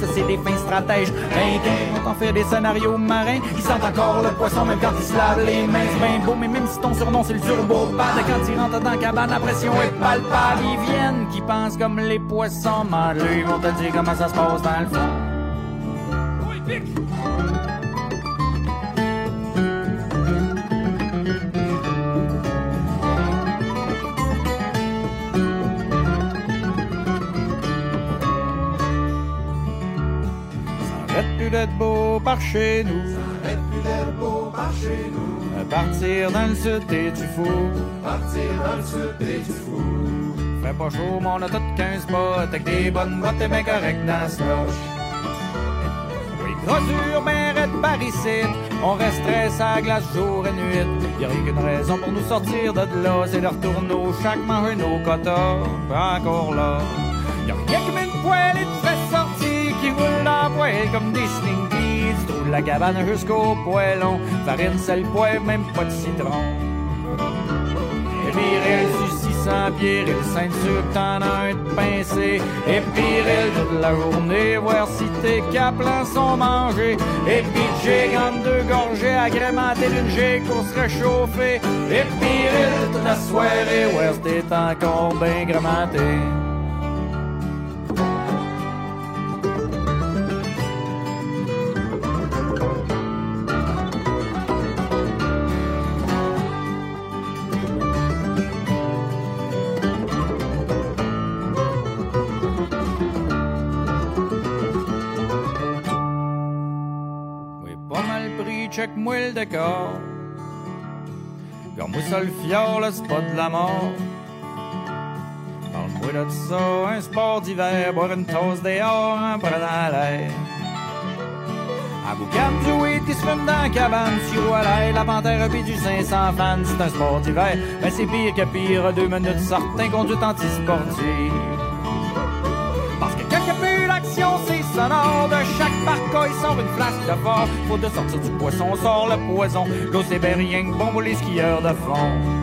ça c'est des fins stratèges. Ringuin, on fait des scénarios marins. Ils sentent encore le poisson même quand ils se lavent les mains. C'est bien beau, mais même si ton surnom c'est le turbo pad, quand ils rentrent dans la cabane, la pression est palpable. Ils viennent qui pensent comme les poissons. Eux, ils vont te dire comment ça se passe dans le fond. Ça par chez partir dans le sud, t'es du fou. Partir dans le sud, t'es du fou. Fait pas chaud, mais on a tout 15 spots. Avec des bonnes bottes, t'es bien correct dans ce loge. Oui, gros ben raide par ici. On resterait sa glace jour et nuit. Y a rien qu'une raison pour nous sortir de là. C'est de retourner au chaque manger nos quotas. Encore là. Y a rien qui met une poêle est très sorti, qui roule la poêle comme des slinkies. La cabane jusqu'au poêlon, farine, sel, poêle, même pas de citron. Et Pirel du 600 pieds, il ceinture, t'en as un de pincé. Et Pirel toute la journée, voir si tes caplans sont mangés. Et puis j'ai entre deux gorgées, agrémenté d'une gigue pour se réchauffer. Et Pirel toute la soirée, si t'es encore bien grammenté. Check-moi le décor. Comme moi ça le fjord, le spot de la mort. Parle-moi de ça, un sport d'hiver, boire une tasse dehors en prenant l'air. À Boucan du weed qui se fume dans la cabane, sur à l'air, la panthère pis du 500 fans, c'est un sport d'hiver. Mais c'est pire que pire, deux minutes certains conduite antisportive. Parce que a plus l'action, c'est sonore. De chaque ils sort une flasque de fort. Faut de sortir du poisson, on sort le poison. L'eau, c'est ben rien que bon pour les skieurs de fond.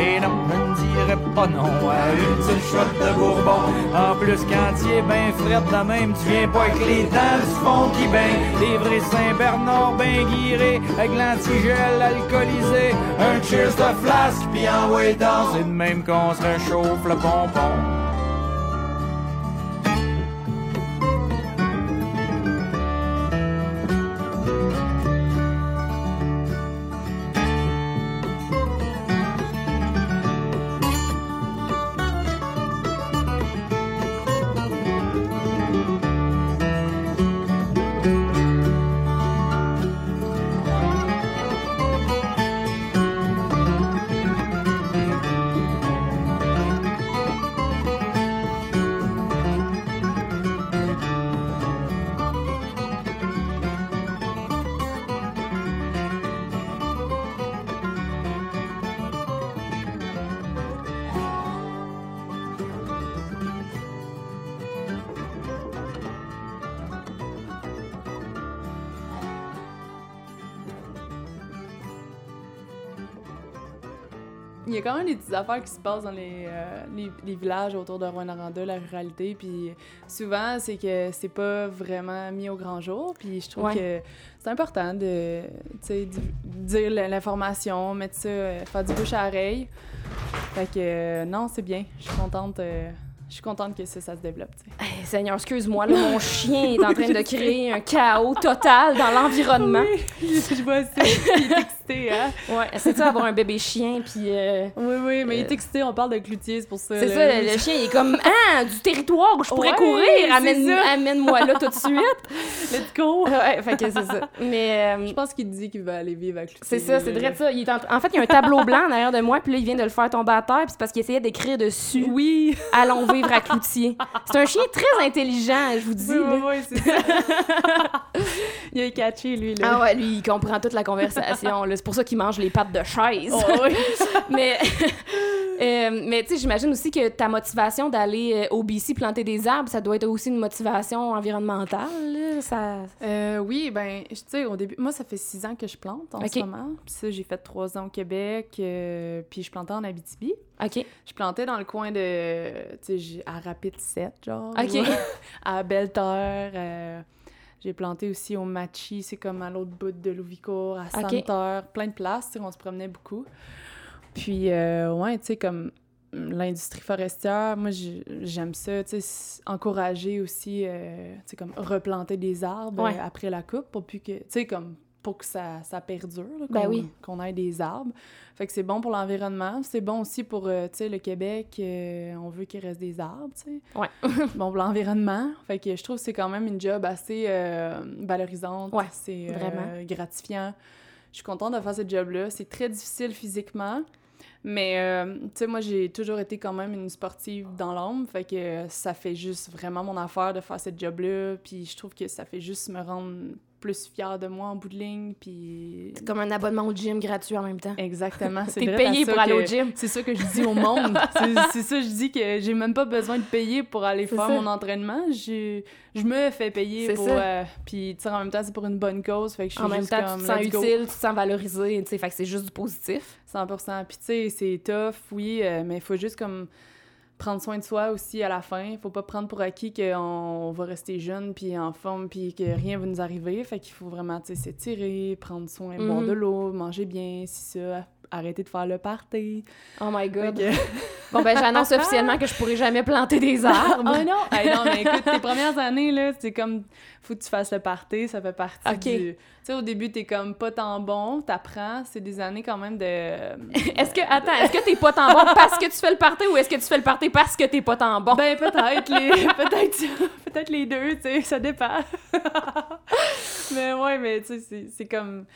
Et non, je ne dirais pas non à une petite shot de bourbon. En plus, quand tu es frette de même, tu viens pas avec les dents du fond qui baigne. Des vrais Saint-Bernard ben guirés, avec l'antigel alcoolisé. Un cheers de flasque, puis envoyé dans. C'est de même qu'on se réchauffe le pompon. Il y a quand même des petites affaires qui se passent dans les, euh, les, les villages autour de Rwanda, la ruralité. Puis souvent, c'est que c'est pas vraiment mis au grand jour. Puis je trouve Ouais. que c'est important de dire l'information, mettre ça, euh, faire du bouche à oreille. Fait que euh, non, c'est bien. Je suis contente. euh, je suis contente que ça, ça se développe. Hey, Seigneur, excuse-moi, là, mon chien est en train de créer un chaos total dans l'environnement. je vois ça. Il est excité, hein? Ouais, c'est ça, avoir un bébé chien, puis... euh, Oui, oui, mais il Euh, est excité. On parle de cloutier, c'est pour ça. c'est ça, le, le chien, il est comme « Ah, du territoire où je pourrais Ouais, courir, amène, amène-moi là tout de suite. Let's go! » Ouais, fait que c'est ça. Mais... euh, Je pense qu'il dit qu'il va aller vivre avec Cloutier. C'est ça, c'est vrai ça. Il est en... en fait, il y a un tableau blanc derrière de moi, puis là, il vient de le faire tomber à terre, puis c'est parce qu'il essayait d'écrire dessus Oui! « Allons vivre à Cloutier ». C'est un chien très intelligent, je vous dis. Oui, oui, oui, c'est ça. il a catché, lui, là. Ah ouais, lui, il comprend toute la conversation. là. C'est pour ça qu'il mange les pattes de chaise. Oh, oui. mais euh, mais tu sais, j'imagine aussi que ta motivation d'aller euh, au BC planter des arbres, ça doit être aussi une motivation environnementale. là. Ça... Euh, oui, ben, tu sais, au début, moi, ça fait six ans que je plante en ce moment. Puis ça, j'ai fait trois ans au Québec, euh, puis je plantais en Abitibi. OK. Je plantais dans le coin de, tu sais, j'ai- à Rapide 7, genre. Ok. à Belle-Terre. euh, j'ai planté aussi au Machi, c'est comme à l'autre bout de Louvicourt, à Ok. Santerre, plein de places, tu sais, on se promenait beaucoup. Puis, euh, ouais, tu sais, comme l'industrie forestière, moi, j'ai- j'aime ça, tu sais, encourager aussi, euh, tu sais, comme replanter des arbres Ouais. euh, après la coupe pour plus que, tu sais, comme pour que ça, ça perdure, Ben qu'on oui. qu'on ait des arbres. Fait que c'est bon pour l'environnement, c'est bon aussi pour, euh, tu sais, le Québec, euh, on veut qu'il reste des arbres, tu sais. Ouais. bon pour l'environnement. Fait que je trouve que c'est quand même une job assez euh, valorisante, Ouais, c'est vraiment. gratifiant. Je suis contente de faire ce job-là. C'est très difficile physiquement, mais tu sais, moi, j'ai toujours été quand même une sportive dans l'ombre, fait que ça fait juste vraiment mon affaire de faire ce job-là, puis je trouve que ça fait juste me rendre plus fière de moi en bout de ligne, puis... C'est comme un abonnement au gym gratuit en même temps. Exactement, c'est T'es payé pour aller que- au gym. C'est ça que je dis au monde. C'est- ça, je dis que j'ai même pas besoin de payer pour aller faire ça. mon entraînement. Je, je me fais payer C'est pour... ça. euh, puis, tu sais, en même temps, c'est pour une bonne cause, fait que je suis En même temps, tu te sens utile, tu te sens valorisé, fait que c'est juste du positif. 100%. Puis tu sais, c'est tough, oui, euh, mais il faut juste comme prendre soin de soi aussi à la fin. Faut pas prendre pour acquis qu'on va rester jeune puis en forme puis que rien va nous arriver. Fait qu'il faut vraiment, tu sais, s'étirer, prendre soin, boire Mhm. de l'eau, manger bien, si ça, arrêter de faire le party. Oh my god. Bon, ben, j'annonce officiellement que je pourrai jamais planter des arbres. oh non! Hey, non, mais écoute, tes premières années, là, c'est comme, faut que tu fasses le party, ça fait partie Ok. du... Tu sais, au début, t'es comme pas tant bon, t'apprends, c'est des années quand même de... Est-ce que, attends, est-ce que t'es pas tant bon parce que tu fais le party ou est-ce que tu fais le party parce que t'es pas tant bon? Ben peut-être les peut-être peut-être les deux, tu sais, ça dépend. mais ouais, mais tu sais c'est comme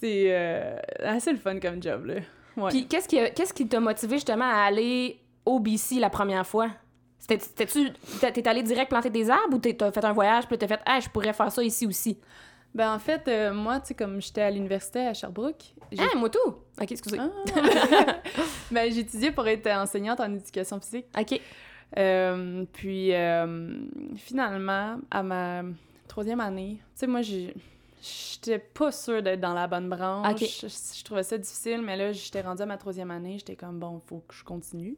c'est euh, assez le fun comme job là. Ouais. Puis qu'est-ce qui, a- qu'est-ce qui t'a motivé justement à aller au BC la première fois? C'était- C'était-tu, t'es t'es allé direct planter des arbres ou t'es- t'as fait un voyage puis t'as fait, ah, je pourrais faire ça ici aussi? Ben en fait euh, moi tu sais comme j'étais à l'université à Sherbrooke, j'ai Ah, moi tout! Ok, excusez. Ah! ben j'ai étudié pour être enseignante en éducation physique. Ok. Euh, puis euh, finalement, à ma troisième année, tu sais, moi, j'ai- j'étais pas sûre d'être dans la bonne branche. Je, je trouvais ça difficile, mais là, j'étais rendue à ma troisième année, j'étais comme, bon, faut que je continue.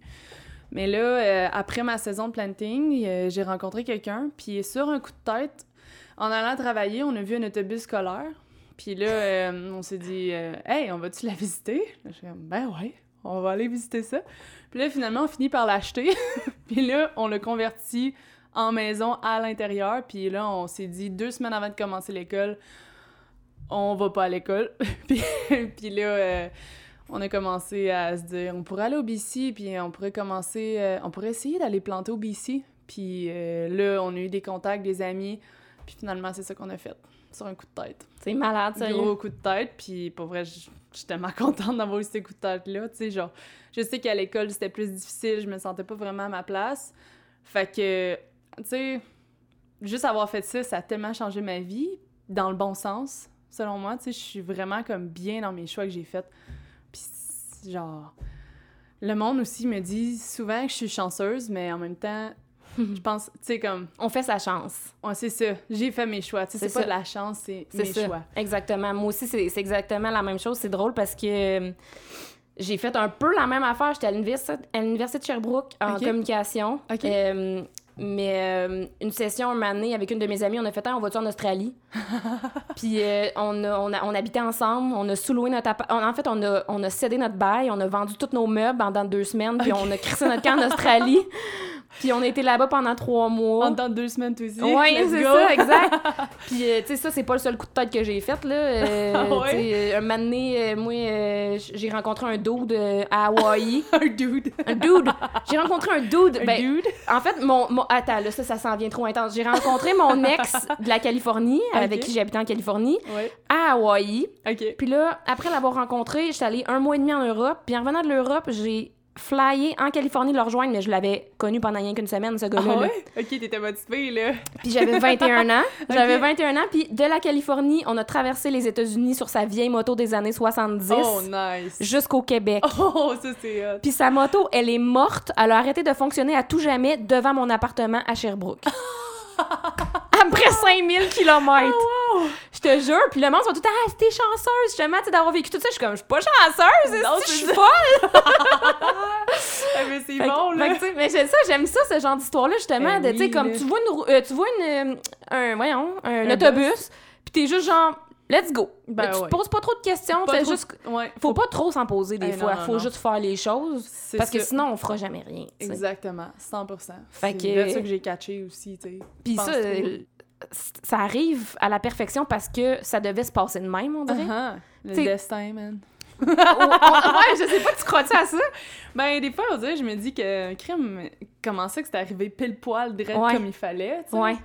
Mais là, euh, après ma saison de planting, euh, j'ai rencontré quelqu'un, puis sur un coup de tête, en allant travailler, on a vu un autobus scolaire. Puis là, euh, on s'est dit, hey, on va-tu la visiter? Je suis comme, ben ouais, on va aller visiter ça. Puis là, finalement, on finit par l'acheter. puis là, on l'a converti en maison à l'intérieur. Puis là, on s'est dit, deux semaines avant de commencer l'école, on va pas à l'école. puis, puis là, euh, on a commencé à se dire, on pourrait aller au BC, puis on pourrait commencer, euh, on pourrait essayer d'aller planter au BC. Puis euh, là, on a eu des contacts, des amis. Puis finalement, c'est ça qu'on a fait, sur un coup de tête. C'est malade, sérieux. Gros coup de tête, puis pour vrai, j- j'étais tellement contente d'avoir eu ces coups de tête-là, tu sais, genre, je sais qu'à l'école, c'était plus difficile, je me sentais pas vraiment à ma place, fait que, tu sais, juste avoir fait ça, ça a tellement changé ma vie, dans le bon sens, selon moi, tu sais, je suis vraiment comme bien dans mes choix que j'ai faits, puis genre, le monde aussi me dit souvent que je suis chanceuse, mais en même temps, je pense, tu sais, comme, On fait sa chance. ouais, c'est ça, j'ai fait mes choix, tu sais, C'est pas ça. de la chance, c'est mes ça. choix. Exactement. Moi aussi, c'est exactement la même chose. C'est drôle parce que euh, j'ai fait un peu la même affaire. J'étais à l'université de Sherbrooke en communication. Euh, mais euh, une session, un année, avec une de mes amies, on a fait « Ah, on va-tu en Australie? » Puis euh, on, a- on, a- on habitait ensemble, on a sous-loué notre appart. En fait, on a, on a cédé notre bail, on a vendu tous nos meubles pendant deux semaines, puis on a crissé notre camp en Australie. Puis on a été là-bas pendant trois mois. De deux semaines, toi aussi. Let's c'est ça, exact. Puis, euh, tu sais, ça, c'est pas le seul coup de tête que j'ai fait, là. Euh, Ah ouais? tu un moment donné, euh, moi, j'ai rencontré un dude à Hawaï. Un dude. un dude! J'ai rencontré un dude. Un ben, dude. en fait, mon, mon- Attends, là, ça, ça s'en vient trop intense. J'ai rencontré mon ex de la Californie, avec Ok. qui j'habitais en Californie, Ouais. à Hawaï. Puis là, après l'avoir rencontré, j'étais allée un mois et demi en Europe. Puis en revenant de l'Europe, j'ai flyé en Californie le rejoindre, mais je l'avais connu pendant rien qu'une semaine, ce gars-là. Ah là. ouais? OK, t'étais motivée, là. Puis j'avais 21 ans. J'avais Ok. 21 ans. Puis de la Californie, on a traversé les États-Unis sur sa vieille moto des années 70 Oh, nice. jusqu'au Québec. Oh, ça, c'est hot. Puis sa moto, elle est morte. Elle a arrêté de fonctionner à tout jamais devant mon appartement à Sherbrooke. Après 5000 km. Oh, Je te jure. Puis le monde sont tout ah, t'es chanceuse, justement, d'avoir vécu tout ça. Je suis comme, je suis pas chanceuse, Non, je suis ça. folle? Ah, mais c'est bon, là. mais j'aime ça, j'aime ça, ce genre d'histoire-là, justement, Ben de, tu sais, comme là. tu vois, une, euh, tu vois une, euh, un, voyons, un, Un autobus, puis t'es juste genre, let's go. Ben tu ouais. te poses pas trop de questions, Pas trop- juste, Ouais. faut pas trop s'en poser des Eh, non, fois, non, faut non. juste faire les choses, parce que sinon, on fera jamais rien. Exactement, 100%. Fait c'est que- là ça que j'ai catché aussi. Puis ça, trop. Ça arrive à la perfection parce que ça devait se passer de même, on dirait. Uh-huh. Le destin, man. Ou- on- ouais, je sais pas, tu crois-tu à ça? Ben, des fois, on dirait, je me dis que crime, comment ça que c'est arrivé pile poil, direct Ouais. comme il fallait, tu sais? Ouais.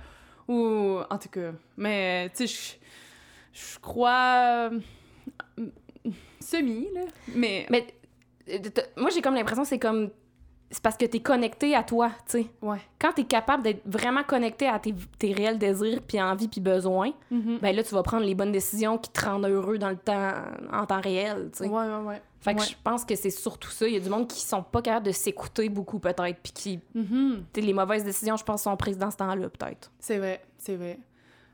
Ou, en tout cas, mais, tu sais, je- crois... euh, semi, là. Mais, Mais euh, moi, j'ai comme l'impression c'est comme c'est parce que t'es connecté à toi, tu sais. Ouais. Quand t'es capable d'être vraiment connecté à tes, tes réels désirs, puis envies, puis besoins, Mhm. ben là, tu vas prendre les bonnes décisions qui te rendent heureux dans le temps, en temps réel, tu sais. Ouais, ouais, ouais. Fait que Ouais. je pense que c'est surtout ça. Il y a du monde qui sont pas capables de s'écouter beaucoup, peut-être, puis qui... Mhm. tu sais, les mauvaises décisions, je pense, sont prises dans ce temps-là, peut-être. C'est vrai, c'est vrai.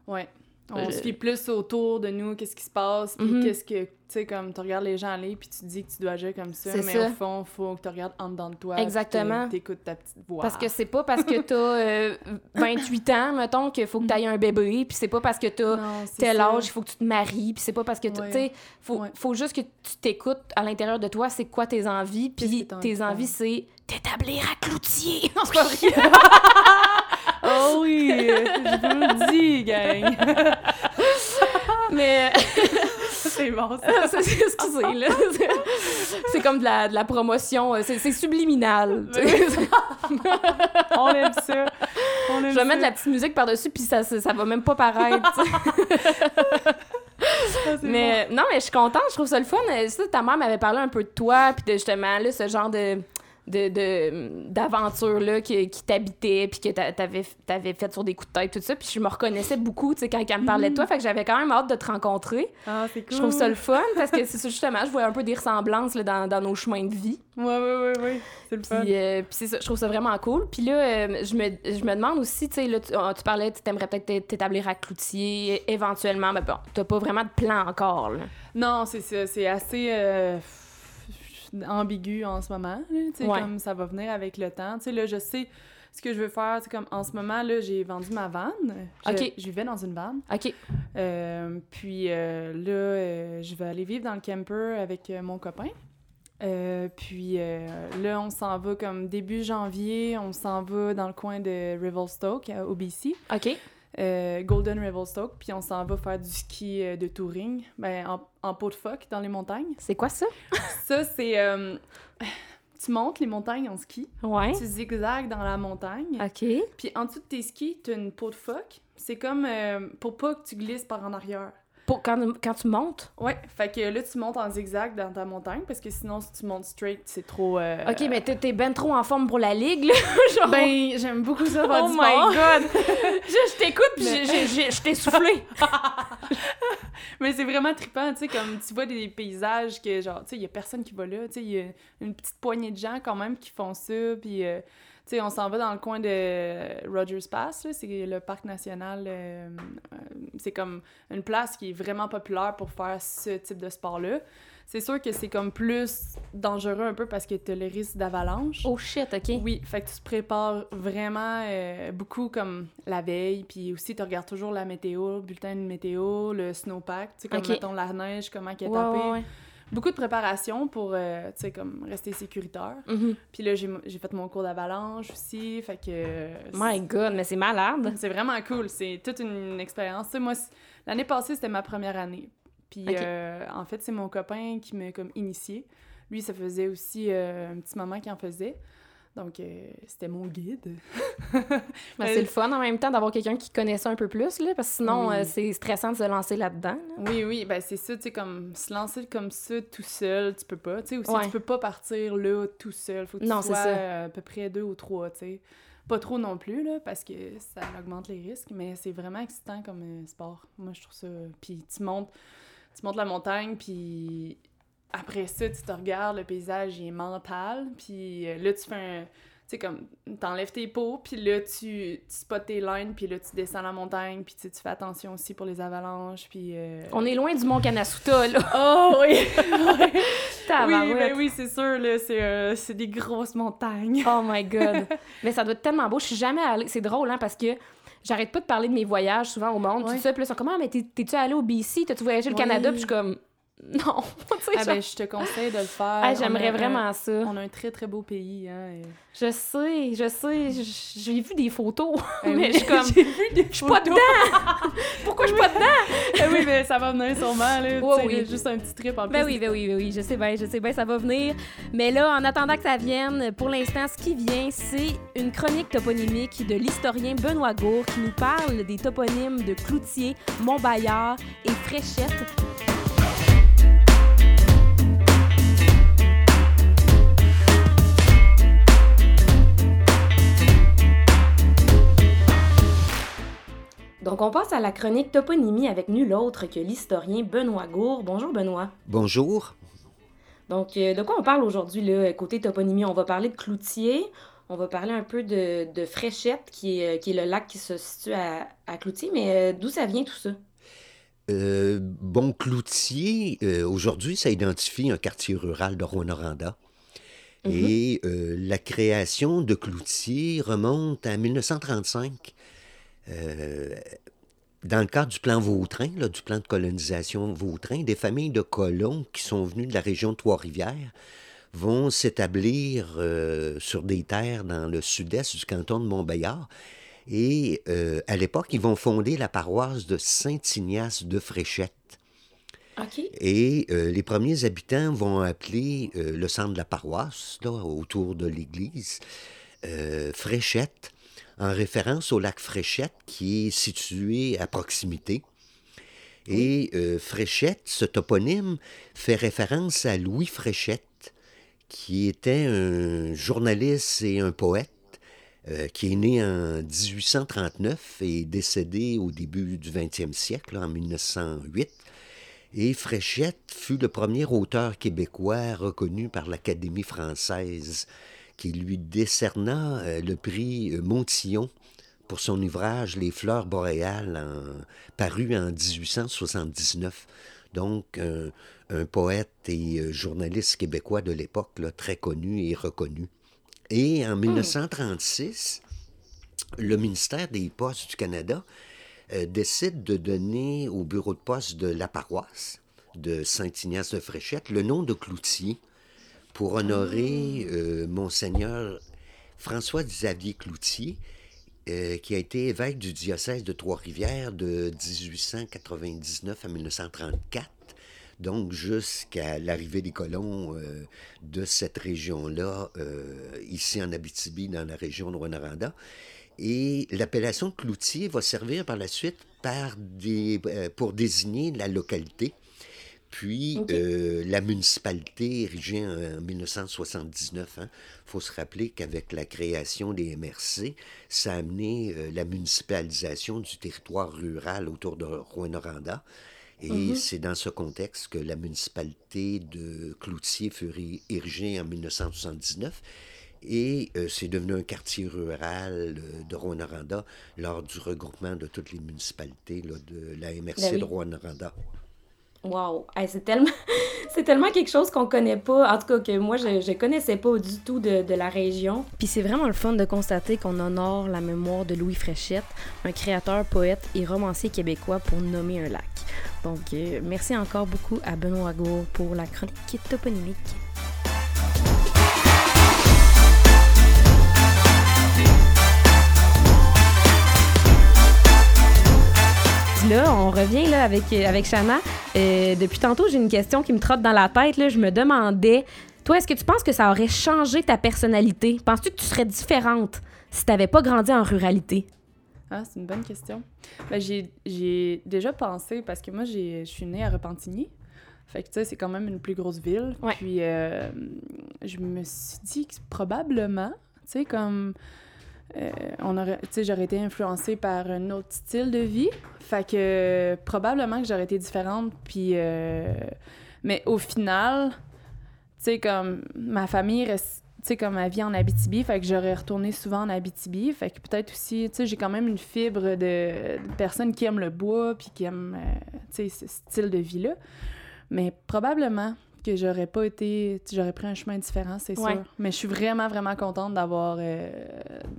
Ouais. On Je- se fie plus autour de nous, qu'est-ce qui se passe, puis Mhm. qu'est-ce que, tu sais, comme tu regardes les gens aller, puis tu te dis que tu dois agir comme ça, mais ça. au fond, faut que tu regardes en dedans de toi. Exactement. Tu écoutes ta petite voix. Parce que c'est pas parce que t'as euh, 28 ans, mettons, qu'il faut que t'ailles un bébé, puis c'est pas parce que t'as tel ça. âge, il faut que tu te maries, puis c'est pas parce que t'as- Ouais. tu sais, faut, Ouais. faut juste que tu t'écoutes à l'intérieur de toi, c'est quoi tes envies, puis tes envies, c'est t'établir à Cloutier. Non, c'est pas vrai. Oh oui, je vous le dis, gang. Mais c'est bon, ça. excusez, là. C'est- C'est comme de la, de la promotion, euh, c'est subliminal. On aime ça. On aime Je vais ça. mettre de la petite musique par-dessus, puis ça, ça, ça va même pas paraître. Ah, Mais non, mais je suis contente, je trouve ça le fun. Euh, Ça, ta mère m'avait parlé un peu de toi, puis de justement là, ce genre de de d'aventure là qui, qui t'habitait puis que t'a- t'avais t'avais fait sur des coups de tête tout ça puis je me reconnaissais beaucoup tu sais quand elle me parlait de toi fait que j'avais quand même hâte de te rencontrer. Ah, c'est cool. je trouve ça le fun parce que c'est ça, justement je voyais un peu des ressemblances là, dans, dans nos chemins de vie Ouais, ouais, ouais, ouais. C'est le fun. puis, euh, puis c'est ça, je trouve ça vraiment cool. Puis là, euh, je, me, je me demande aussi, tu sais, là, tu, ah, tu parlais, tu aimerais peut-être t'é- t'établir à Cloutier, éventuellement, mais bon, t'as pas vraiment de plan encore, là. Non, c'est ça. C'est assez euh, ambigu en ce moment. là, Ouais. comme ça va venir avec le temps. Là, je sais ce que je veux faire. C'est comme en ce moment, là, j'ai vendu ma vanne. Je, Ok. Je vivais dans une vanne. OK. Euh, puis euh, là, euh, je vais aller vivre dans le camper avec mon copain. Puis là, on s'en va comme début janvier, on s'en va dans le coin de Revelstoke, à- au BC, OK. Euh, Golden Revelstoke, puis on s'en va faire du ski euh, de touring, ben, en, en peau de phoque dans les montagnes. C'est quoi ça? Ça, c'est... euh, tu montes les montagnes en ski, Ouais. tu zigzags dans la montagne, OK. puis en dessous de tes skis, tu as une peau de phoque. C'est comme pour pas que tu glisses par en arrière. Pour quand, quand tu montes? Ouais, fait que là, tu montes en zigzag dans ta montagne, parce que sinon, si tu montes straight, c'est trop... euh, OK, mais t'es, t'es ben trop en forme pour la ligue, là. Genre... Ben, j'aime beaucoup ça oh my sport. God! je, je t'écoute, puis Mais- j'ai- j'ai- j'ai- je t'ai soufflé. Mais c'est vraiment trippant, tu sais, comme tu vois des paysages que, genre, tu sais, il y a personne qui va là, tu sais, il y a une petite poignée de gens quand même qui font ça, puis, euh, sais, on s'en va dans le coin de Rogers Pass, là, c'est le parc national, euh, euh, c'est comme une place qui est vraiment populaire pour faire ce type de sport-là. C'est sûr que c'est comme plus dangereux un peu parce que t'as le risque d'avalanche. Oh shit, OK. Oui, fait que tu te prépares vraiment euh, beaucoup comme la veille, puis aussi tu regardes toujours la météo, le bulletin de météo, le snowpack, tu sais, comme Ok. mettons la neige, comment qu'elle est Ouais, tapée. ouais, ouais. Beaucoup de préparation pour, euh, tu sais, comme rester sécuritaire. Mhm. Puis là, j'ai fait mon cours d'avalanche aussi, fait que... euh, My God, mais c'est malade. c'est vraiment cool, c'est toute une expérience. Tu sais, moi, l'année passée, c'était ma première année. Puis euh, en fait, c'est mon copain qui m'a comme initié. Lui, ça faisait aussi euh, un petit moment qu'il en faisait. Donc, euh, c'était mon guide. Mais c'est le fun en même temps d'avoir quelqu'un qui connaît ça un peu plus, là, parce que sinon, Oui. euh, c'est stressant de se lancer là-dedans. là. Oui, oui, ben c'est ça, tu sais, comme se lancer comme ça tout seul, tu peux pas. Tu sais, aussi, Ouais. tu peux pas partir là tout seul. Faut que Non, tu sois ça. à peu près deux ou trois, tu sais. Pas trop non plus, là, parce que ça augmente les risques, mais c'est vraiment excitant comme euh, sport. Moi, je trouve ça... Puis tu montes, tu montes la montagne, puis après ça, tu te regardes, le paysage il est mental, puis euh, là, tu fais un... Tu sais, comme, t'enlèves tes pots, puis là, tu, tu spots tes lines, puis là, tu descends la montagne, puis tu tu fais attention aussi pour les avalanches, puis... euh, On est loin du Mont Kanasuta, là. Oh oui! oui, ben oui, c'est sûr, là, c'est euh, c'est des grosses montagnes. Oh my God. Mais ça doit être tellement beau. Je suis jamais allée. C'est drôle, hein, parce que j'arrête pas de parler de mes voyages souvent au monde, Ouais. tout ça. Puis là, ils sont comme, ah, mais t'es- t'es-tu allé au BC? T'as-tu voyagé le Oui. Canada? Puis je suis comme, non. Ah ben, je te conseille de le faire. ah, J'aimerais un- vraiment ça. On a un très, très beau pays, hein. et- Je sais, je sais. J'ai vu des photos. Ben mais oui. je suis comme, J'ai vu des je suis pas dedans. Pourquoi je suis pas dedans? Ah oui, mais ça va venir sûrement, là. Ouais, oui. Juste un petit trip en plus. Ben oui, ben oui, ben oui, je sais bien, je sais bien, ça va venir. Mais là, en attendant que ça vienne, pour l'instant, ce qui vient, c'est une chronique toponymique de l'historien Benoît Gour qui nous parle des toponymes de Cloutier, Montbaillard et Fréchette. Passe à la chronique toponymie avec nul autre que l'historien Benoît Gour. Bonjour Benoît. Bonjour. Donc, euh, de quoi on parle aujourd'hui, là, côté toponymie? On va parler de Cloutier, on va parler un peu de, de Fréchette, qui est, euh, qui est le lac qui se situe à, à Cloutier, mais euh, d'où ça vient tout ça? Euh, bon, Cloutier, euh, aujourd'hui, ça identifie un quartier rural de Rwanda. Mhm. Et euh, la création de Cloutier remonte à 1935. Euh, dans le cadre du plan Vautrin, là, du plan de colonisation Vautrin, des familles de colons qui sont venus de la région de Trois-Rivières vont s'établir euh, sur des terres dans le sud-est du canton de Montbéliard. Et euh, à l'époque, ils vont fonder la paroisse de Saint-Ignace de Fréchette. Et euh, les premiers habitants vont appeler le centre de la paroisse, là, autour de l'église, Fréchette, en référence au lac Fréchette qui est situé à proximité. Et euh, Fréchette, ce toponyme, fait référence à Louis Fréchette, qui était un journaliste et un poète euh, qui est né en 1839 et décédé au début du 20e siècle, en 1908. Et Fréchette fut le premier auteur québécois reconnu par l'Académie française, qui lui décerna euh, le prix euh, Montillon pour son ouvrage Les fleurs boréales, en- paru en 1879. Donc, un- un poète et euh, journaliste québécois de l'époque, très connu et reconnu. Et en 1936, le ministère des Postes du Canada euh, décide de donner au bureau de poste de la paroisse de Saint-Ignace de Fréchette le nom de Cloutier pour honorer euh, Monseigneur François-Xavier Cloutier, euh, qui a été évêque du diocèse de Trois-Rivières de 1899 à 1934. Donc, jusqu'à l'arrivée des colons euh, de cette région-là, ici en Abitibi, dans la région de Rwanda. Et l'appellation cloutier va servir par la suite pour désigner la localité. Puis euh, la municipalité érigée en, en 1979. Il faut se rappeler qu'avec la création des MRC, ça a amené euh, la municipalisation du territoire rural autour de Rwanda. Et c'est dans ce contexte que la municipalité de Cloutier fut ri- érigée en 1979. Et euh, c'est devenu un quartier rural euh, de Rwanda lors du regroupement de toutes les municipalités là, de la MRC Ben oui. de Rwanda. Wow! C'est tellement... c'est tellement quelque chose qu'on connaît pas. En tout cas, que moi, je, je connaissais pas du tout de, de la région. Puis c'est vraiment le fun de constater qu'on honore la mémoire de Louis Fréchette, un créateur, poète et romancier québécois pour nommer un lac. Donc euh, merci encore beaucoup à Benoît Gour pour la chronique toponymique. Là, on revient là, avec, avec Shana. Euh, depuis tantôt, j'ai une question qui me trotte dans la tête. Là. Je me demandais, toi, est-ce que tu penses que ça aurait changé ta personnalité? Penses-tu que tu serais différente si tu n'avais pas grandi en ruralité? Ah, c'est une bonne question. Ben, j'ai, j'ai déjà pensé, parce que moi, j'ai, je suis née à Repentigny. Fait que, tu sais, c'est quand même une plus grosse ville. Ouais. Puis, euh, je me suis dit que probablement, tu sais, comme... euh, on aurait, j'aurais été influencée par un autre style de vie. Fait que probablement que j'aurais été différente. Puis, euh, mais au final, tu sais, comme ma famille reste, tu sais, comme ma vie en Abitibi, fait que j'aurais retourné souvent en Abitibi. Fait que peut-être aussi, tu sais, j'ai quand même une fibre de, de personnes qui aiment le bois puis qui aiment, euh, tu sais, ce style de vie-là. Mais probablement que j'aurais pas été, j'aurais pris un chemin différent, c'est Ouais. sûr. Mais je suis vraiment, vraiment contente d'avoir, euh,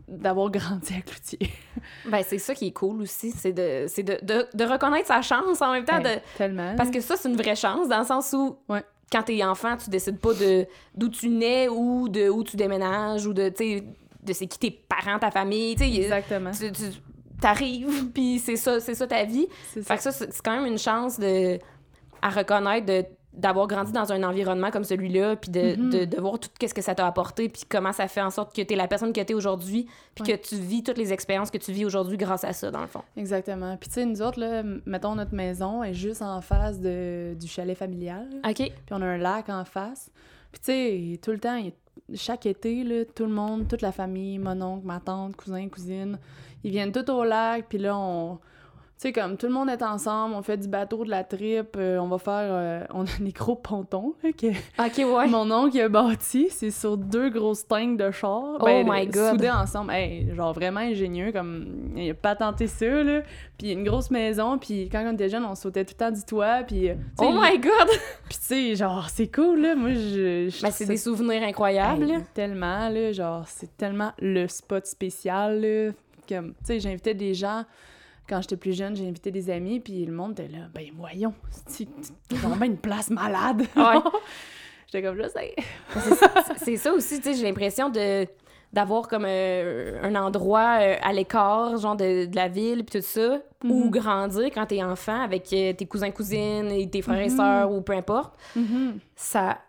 d'avoir grandi à Cloutier. Ben, c'est ça qui est cool aussi. C'est de, de, de, de reconnaître sa chance en même temps. Ben, de... Tellement. Parce que ça, c'est une vraie chance dans le sens où, Ouais. quand t'es enfant, tu décides pas de d'où tu nais ou de où tu déménages ou de, de c'est qui tes parents, ta famille. Exactement. tu, tu t'arrives, puis c'est ça, c'est ça ta vie. C'est Fait ça. que ça, c'est quand même une chance de, à reconnaître de d'avoir grandi dans un environnement comme celui-là, puis de, Mhm. de, de voir tout ce que ça t'a apporté, puis comment ça fait en sorte que tu es la personne que tu es aujourd'hui, puis Ouais. que tu vis toutes les expériences que tu vis aujourd'hui grâce à ça, dans le fond. Exactement. Puis tu sais, nous autres, là, mettons, notre maison est juste en face de, du chalet familial. OK. Puis on a un lac en face. Puis tu sais, tout le temps, il- chaque été, là, tout le monde, toute la famille, mon oncle, ma tante, cousin, cousine, ils viennent tous au lac. Puis là, on, tu sais, comme tout le monde est ensemble, on fait du bateau, de la tripe, euh, on va faire. euh, on a des gros pontons là, que Ok, ouais. mon oncle a bâti. C'est sur deux grosses tanks de char. Oh ben, my de- God. Soudés ensemble. Hey, genre vraiment ingénieux, comme. Il a patenté ça, là. Puis une grosse maison, puis quand on était jeune, on sautait tout le temps du toit, puis. Oh my god! Puis tu sais, genre, c'est cool, là. Moi, je. je Ben, c'est des souvenirs incroyables. Hey, tellement, là, genre, c'est tellement le spot spécial, là. Comme, tu sais, j'invitais des gens, quand j'étais plus jeune, j'ai invité des amis, puis le monde était là, ben voyons, c'est c'est vraiment une place malade. Ouais. j'étais comme, je sais. C'est ça aussi, tu sais, j'ai l'impression de d'avoir comme euh, un endroit euh, à l'écart, genre de, de la ville, puis tout ça, où Mhm. grandir quand t'es enfant avec euh, tes cousins, cousines et tes frères et Mhm. sœurs ou peu importe. Mhm. Ça,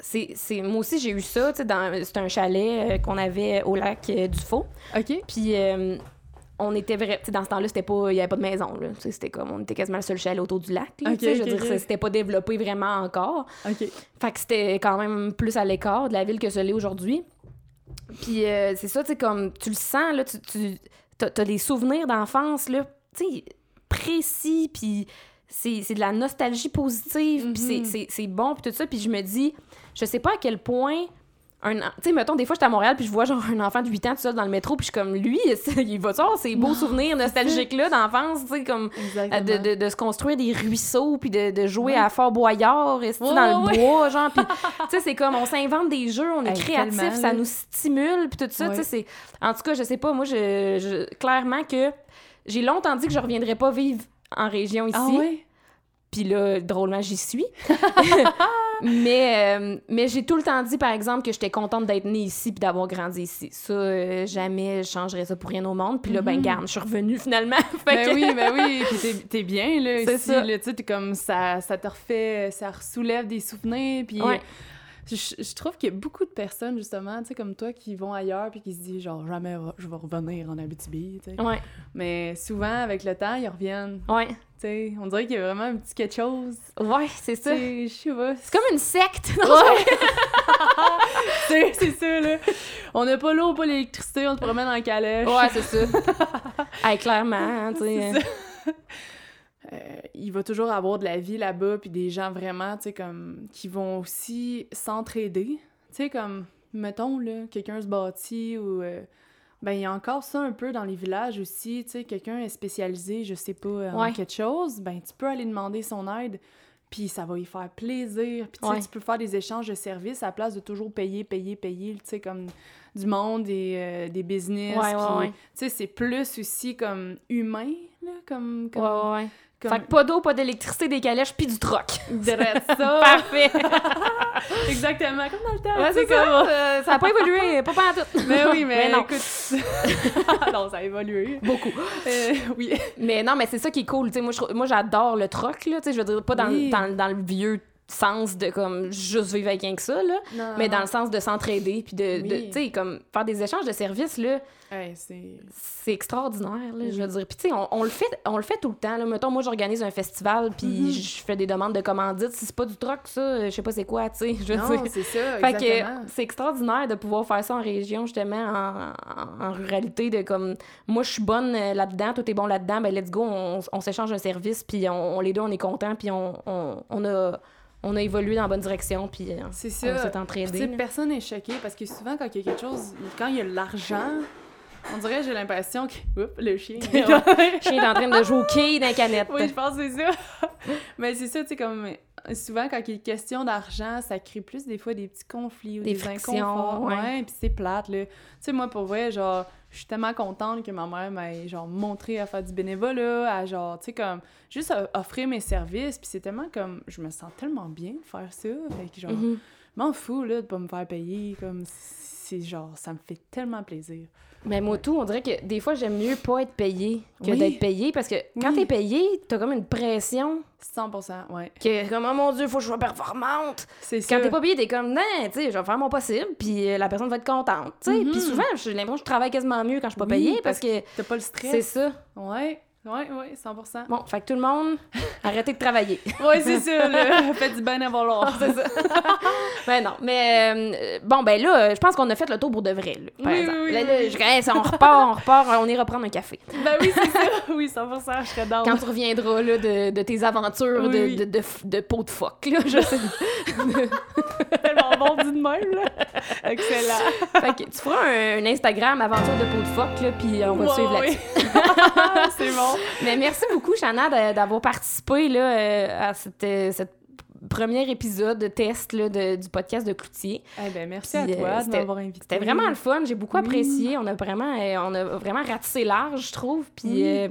c'est, moi aussi, j'ai eu ça, tu c'est un chalet qu'on avait au lac euh, du Faux. OK. Puis on était vrai, tu sais, dans ce temps-là, c'était pas, il y avait pas de maison, C'était comme, on était quasiment le seul chalet autour du lac, là, Ok, tu sais, je veux dire, ok. c'était pas développé vraiment encore. Fait que c'était quand même plus à l'écart de la ville que ce l'est aujourd'hui. Puis euh, c'est ça, tu sais, comme tu le sens, là, tu, tu t'as, t'as des souvenirs d'enfance, là, tu sais, précis, puis c'est, de la nostalgie positive, puis c'est, Mhm. c'est, c'est bon, puis tout ça. Puis je me dis, je sais pas à quel point un tu sais mettons des fois j'étais à Montréal puis je vois genre un enfant de 8 ans tout seul dans le métro puis je suis comme lui il va avoir ces beaux souvenirs nostalgiques là d'enfance tu sais comme euh, de, de, de se construire des ruisseaux puis de, de jouer à Fort Boyard dans le bois genre puis tu sais c'est comme on s'invente des jeux on est Hey, créatif ça nous stimule puis tout ça tu sais c'est en tout cas je sais pas moi je, je- clairement que j'ai longtemps dit que je reviendrais pas vivre en région ici. Ah puis là, drôlement, j'y suis. mais euh, mais j'ai tout le temps dit, par exemple, que j'étais contente d'être née ici puis d'avoir grandi ici. Ça, euh, jamais je changerais ça pour rien au monde. Puis là, ben, Mhm. garde, je suis revenue finalement. Ben que- oui, ben oui, puis t'es, bien, là, C'est ici, ça. là, tu sais, t'es comme, ça, ça te refait, ça soulève des souvenirs, puis... Ouais. Je, je trouve qu'il y a beaucoup de personnes, justement, tu sais, comme toi, qui vont ailleurs puis qui se disent, genre, jamais je vais revenir en Abitibi, tu sais. Ouais, Mais souvent, avec le temps, ils reviennent, ouais, tu sais. On dirait qu'il y a vraiment un petit quelque chose, ouais, c'est ça. je sais pas. C'est comme une secte. C'est c'est ça, là. On n'a pas l'eau, pas l'électricité, on se promène en calèche. ouais, c'est ça. Hey, clairement, hein, tu sais. Euh, il va toujours avoir de la vie là-bas, puis des gens vraiment, tu sais, comme, qui vont aussi s'entraider. Tu sais, comme, mettons, là, quelqu'un se bâtit ou... euh, ben, il y a encore ça un peu dans les villages aussi, tu sais, quelqu'un est spécialisé, je sais pas, en Ouais. quelque chose, ben, tu peux aller demander son aide, puis ça va y faire plaisir, puis tu sais, Ouais. tu peux faire des échanges de services à la place de toujours payer, payer, payer, tu sais, comme du monde et euh, des business, Ouais, tu sais, c'est plus aussi comme humain, là, comme... comme... Fait que pas d'eau, pas d'électricité, des calèches, puis du troc. Ça! Parfait. Exactement, comme dans le temps. Ouais, c'est ça. comme- Euh, ça a pas évolué, pas tout. Mais oui, mais, Mais non. écoute... non, ça a évolué. Beaucoup. Euh, oui. Mais non, mais c'est ça qui est cool. tu sais, moi, j'adore le troc, là. Je veux dire, pas dans, Oui. dans, dans le vieux sens de comme juste vivre avec rien que ça, là. Non, Mais dans le sens de s'entraider, puis de, tu sais, comme faire des échanges de services, là, Hey, c'est... extraordinaire, là, je veux Oui. dire. Puis, tu sais, on, on le fait, on le fait tout le temps, là. Mettons, moi, j'organise un festival, puis Mhm. je fais des demandes de commandites. Si c'est pas du troc, ça, euh, je sais pas c'est quoi, tu sais. Je veux Non, dire. c'est ça, Fait que c'est extraordinaire de pouvoir faire ça en région, justement, en, en- en ruralité, de comme, moi, je suis bonne euh, là-dedans, toi, t'es bon là-dedans, ben let's go, on, on s'échange un service, puis on, on- les deux, on est contents, puis on, on, on a, on a évolué dans la bonne direction, puis euh, C'est on ça. s'est là. personne n'est choqué parce que souvent, quand il y a quelque chose, quand il y a l'argent, on dirait, j'ai l'impression que. Oups, le chien. Je suis en train de jouer au quai dans la canette. Oui, je pense que c'est ça. Mais c'est ça, tu sais, comme souvent, quand il est question d'argent, ça crée plus des fois des petits conflits ou Des des, frictions, inconforts. ouais. Ouais, puis c'est plate, là. Tu sais, moi, pour vrai, genre, je suis tellement contente que ma mère m'ait, genre, montré à faire du bénévolat, à, genre, tu sais, comme, juste à- offrir mes services, puis c'est tellement comme, je me sens tellement bien de faire ça, fait que, genre, Mhm. m'en fous, là, de pas me faire payer, comme, c'est genre, ça me fait tellement plaisir. Mais moi, tout, on dirait que des fois, j'aime mieux pas être payé que Oui. d'être payé, parce que quand Oui. t'es payé, t'as comme une pression 100%, ouais. que, comme, oh mon Dieu, faut que je sois performante. C'est ça. Quand t'es pas payé, t'es comme, non, tu sais, je vais faire mon possible, puis euh, la personne va être contente, tu sais. Mhm. Puis souvent, j'ai l'impression que je travaille quasiment mieux quand je suis pas Oui, payée, parce parce que T'as pas le c'est stress. ça. Ouais. Oui, oui, 100% Bon, fait que tout le monde, arrêtez de travailler. Oui, c'est ça, là. Faites du bien vouloir. c'est ça. ben non, mais euh, bon, ben là, je pense qu'on a fait le tour pour de vrai, là, par Oui, exemple. oui, oui, Là, je reste, on repart, on repart, on ira prendre un café. ben oui, c'est ça. Oui, 100% je serais dans. Quand tu reviendras là, de, de tes aventures de, de, de, de peau de phoque, là, je sais. tellement bon dit de même, là. Excellent. fait que tu feras un, un Instagram aventure de peau de phoque, là, puis on va te suivre là-dessus. oui. c'est bon. Mais merci beaucoup, Shana, de- d'avoir participé là, euh, à cette, euh, cette premier épisode de test là, de- du podcast de Cloutier. Eh ben, merci Puis, à toi euh, de c'était- m'avoir invité. C'était vraiment le fun, j'ai beaucoup Oui. apprécié. On a vraiment, euh, on a vraiment ratissé large, je trouve. Puis, Oui. euh,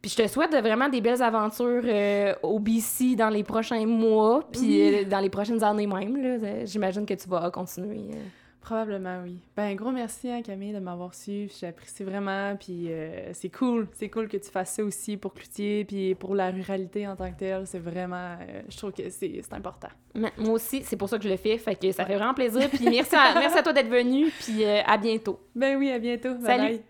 puis je te souhaite vraiment des belles aventures euh, au BC dans les prochains mois, puis euh, dans les prochaines années même. J'imagine que tu vas continuer. euh. Probablement, oui. Ben, gros merci, hein, Camille, de m'avoir su. J'apprécie vraiment. Puis euh, c'est cool. C'est cool que tu fasses ça aussi pour Cloutier, puis pour la ruralité en tant que telle. C'est vraiment... euh, je trouve que c'est important. Moi aussi, c'est pour ça que je le fais. Fait que ça fait vraiment plaisir. Puis merci à, merci à toi d'être venu. Puis euh, à bientôt. Ben oui, à bientôt. Bye Salut. bye.